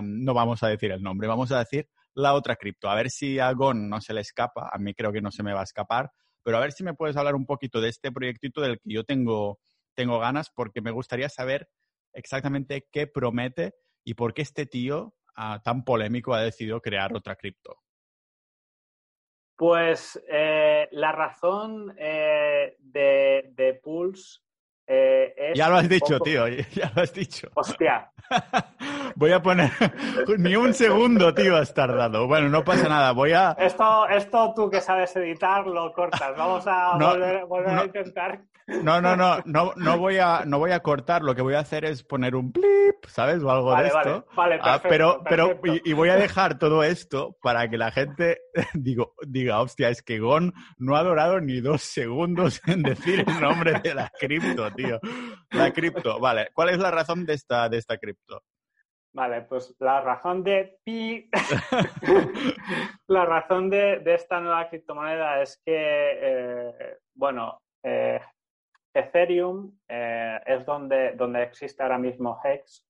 no vamos a decir el nombre, vamos a decir la otra cripto. A ver si a Gon no se le escapa, a mí creo que no se me va a escapar, pero a ver si me puedes hablar un poquito de este proyectito del que yo tengo, tengo ganas, porque me gustaría saber exactamente qué promete y por qué este tío ah, tan polémico ha decidido crear otra cripto. Pues eh, la razón eh, de, de, Pulse eh, es. Ya lo has dicho, tío, [laughs] ya lo has dicho. Hostia. [laughs] voy a poner. [laughs] Ni un segundo, tío, has tardado. Bueno, no pasa nada, voy a. Esto, esto tú que sabes editar lo cortas. Vamos a volver, a intentar. No, no, no, no, no voy a, no voy a cortar. Lo que voy a hacer es poner un blip, ¿sabes? O algo de esto. Vale, vale, ah, pero, pero, y, voy a dejar todo esto para que la gente [laughs] digo, diga, hostia, es que Gon no ha durado ni dos segundos [laughs] en decir el nombre de la cripto, tío. La cripto, vale. ¿Cuál es la razón de esta, de esta cripto? Vale, pues la razón de pi, [laughs] la razón de, esta nueva criptomoneda es que, eh, bueno, eh, Ethereum eh, es donde, donde existe ahora mismo Hex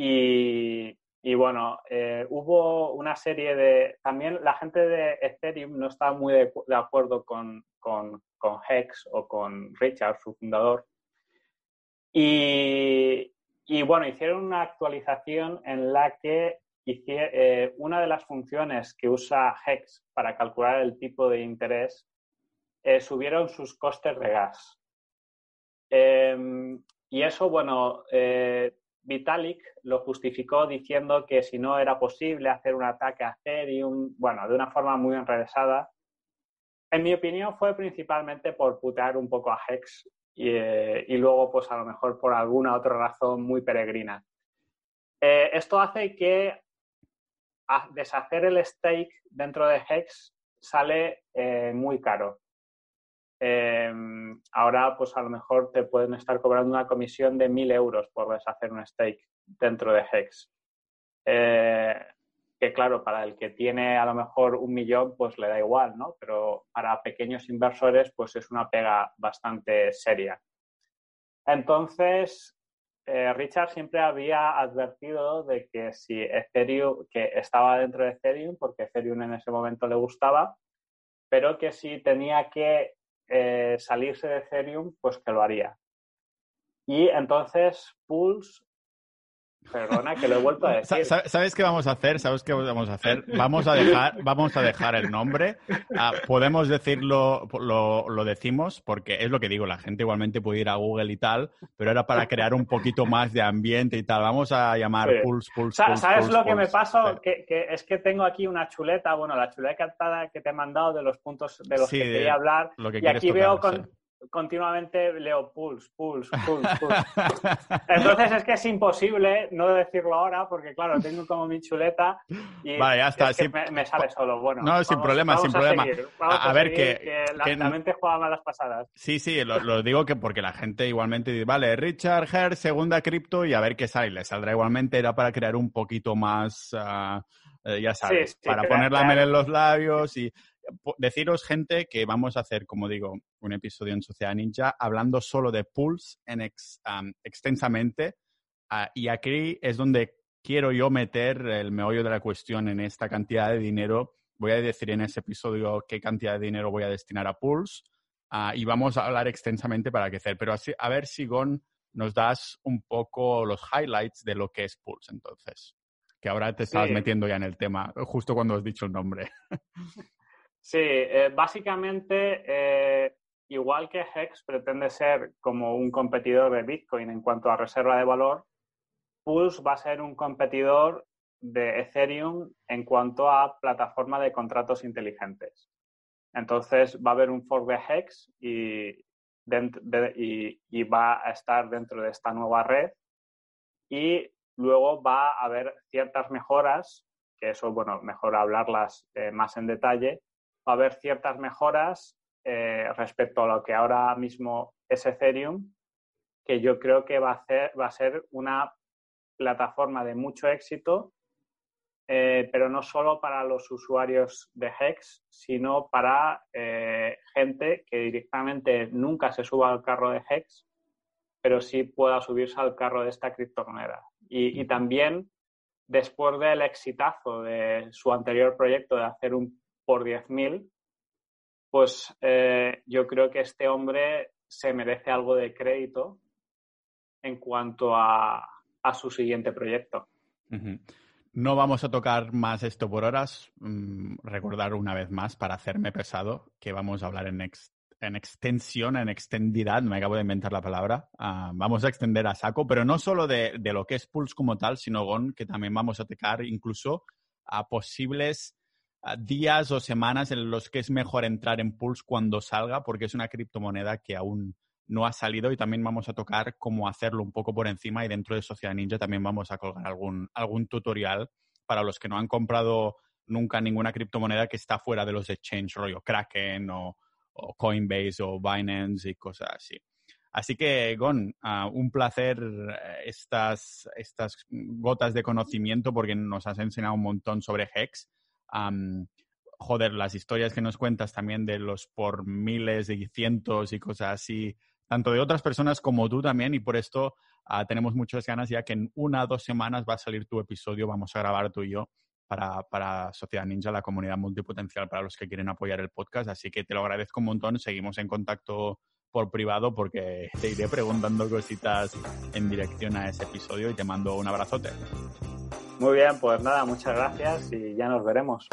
y, bueno, hubo una serie de... También la gente de Ethereum no estaba muy de, acuerdo con, con, con Hex o con Richard, su fundador. Y, y bueno, hicieron una actualización en la que eh, una de las funciones que usa Hex para calcular el tipo de interés eh, subieron sus costes de gas. Em, y eso, bueno, eh, Vitalik lo justificó diciendo que si no era posible hacer un ataque a Ethereum, bueno, de una forma muy enrevesada. En mi opinión fue principalmente por putear un poco a Hex eh, y, luego, pues a lo mejor por alguna otra razón muy peregrina. Eh, esto hace que deshacer el stake dentro de Hex sale eh, muy caro. Ahora, pues a lo mejor te pueden estar cobrando una comisión de 1.000 euros por deshacer un stake dentro de Hex que claro, para el que tiene a lo mejor un millón, pues le da igual, ¿no? Pero para pequeños inversores, pues es una pega bastante seria. Entonces, eh, Richard siempre había advertido de que si Ethereum, que estaba dentro de Ethereum, porque Ethereum en ese momento le gustaba, pero que si tenía que eh, salirse de Ethereum, pues que lo haría. Y entonces Pulse Perdona, que lo he vuelto a decir. ¿Sabes qué vamos a hacer? ¿Sabes qué vamos a hacer? Vamos a dejar, vamos a dejar el nombre. Ah, podemos decirlo, lo, decimos, porque es lo que digo, la gente igualmente puede ir a Google y tal, pero era para crear un poquito más de ambiente y tal. Vamos a llamar Pulse, Pulse, Pulse. ¿Sabes lo que me pasó? Que, es que tengo aquí una chuleta, bueno, la chuleta que te he mandado de los puntos de los que quería hablar. y aquí veo con, continuamente leo pulse, pulse, pulse, pulse. [laughs] Entonces es que es imposible no decirlo ahora porque, claro, tengo como mi chuleta y vale, ya está. me, sale solo. Bueno, no, sin problema, sin problema. A, ver, que, la, mente juega malas pasadas. Sí, sí, lo, digo que porque la gente igualmente dice, vale, Richard Herr, segunda cripto y a ver qué sale. Le saldrá igualmente, era para crear un poquito más... Eh, ya sabes, para poner la mel en los labios y deciros, gente, que vamos a hacer, como digo, un episodio en Sociedad Ninja hablando solo de Pulse en extensamente. Ah, y aquí es donde quiero yo meter el meollo de la cuestión en esta cantidad de dinero. Voy a decir en ese episodio qué cantidad de dinero voy a destinar a Pulse. Ah, y vamos a hablar extensamente para crecer. Pero así, a ver si, Gon, nos das un poco los highlights de lo que es Pulse entonces. Que ahora te estás metiendo ya en el tema, justo cuando has dicho el nombre. [laughs] Sí, eh, básicamente, eh, igual que Hex pretende ser como un competidor de Bitcoin en cuanto a reserva de valor, Pulse va a ser un competidor de Ethereum en cuanto a plataforma de contratos inteligentes. Entonces va a haber un fork de Hex y, va a estar dentro de esta nueva red y luego va a haber ciertas mejoras, que eso, bueno, mejor hablarlas eh, más en detalle, va a haber ciertas mejoras eh, respecto a lo que ahora mismo es Ethereum, que yo creo que va a, hacer, va a ser una plataforma de mucho éxito, eh, pero no solo para los usuarios de Hex, sino para eh, gente que directamente nunca se suba al carro de Hex, pero sí pueda subirse al carro de esta criptomoneda. Y, y también, después del exitazo de su anterior proyecto de hacer un por 10.000, pues eh, yo creo que este hombre se merece algo de crédito en cuanto a, su siguiente proyecto. No vamos a tocar más esto por horas. Mm, recordar una vez más, para hacerme pesado, que vamos a hablar en, en extensión, en extendidad, me acabo de inventar la palabra. Ah, vamos a extender a saco, pero no solo de, de, lo que es Pulse como tal, sino que también vamos a tocar incluso a posibles días o semanas en los que es mejor entrar en Pulse cuando salga, porque es una criptomoneda que aún no ha salido y también vamos a tocar cómo hacerlo un poco por encima y dentro de Sociedad Ninja también vamos a colgar algún, algún tutorial para los que no han comprado nunca ninguna criptomoneda que está fuera de los exchange, rollo Kraken o, Coinbase o Binance y cosas así. Así que, Gon, ah, un placer eh, estas, estas gotas de conocimiento porque nos has enseñado un montón sobre Hex. Joder, las historias que nos cuentas también de los por miles y cientos y cosas así tanto de otras personas como tú también, y por esto ah, tenemos muchas ganas ya que en una o dos semanas va a salir tu episodio, vamos a grabar tú y yo para, para Sociedad Ninja, la comunidad multipotencial para los que quieren apoyar el podcast, así que te lo agradezco un montón, seguimos en contacto por privado porque te iré preguntando cositas en dirección a ese episodio y te mando un abrazote. Muy bien, pues nada, muchas gracias y ya nos veremos.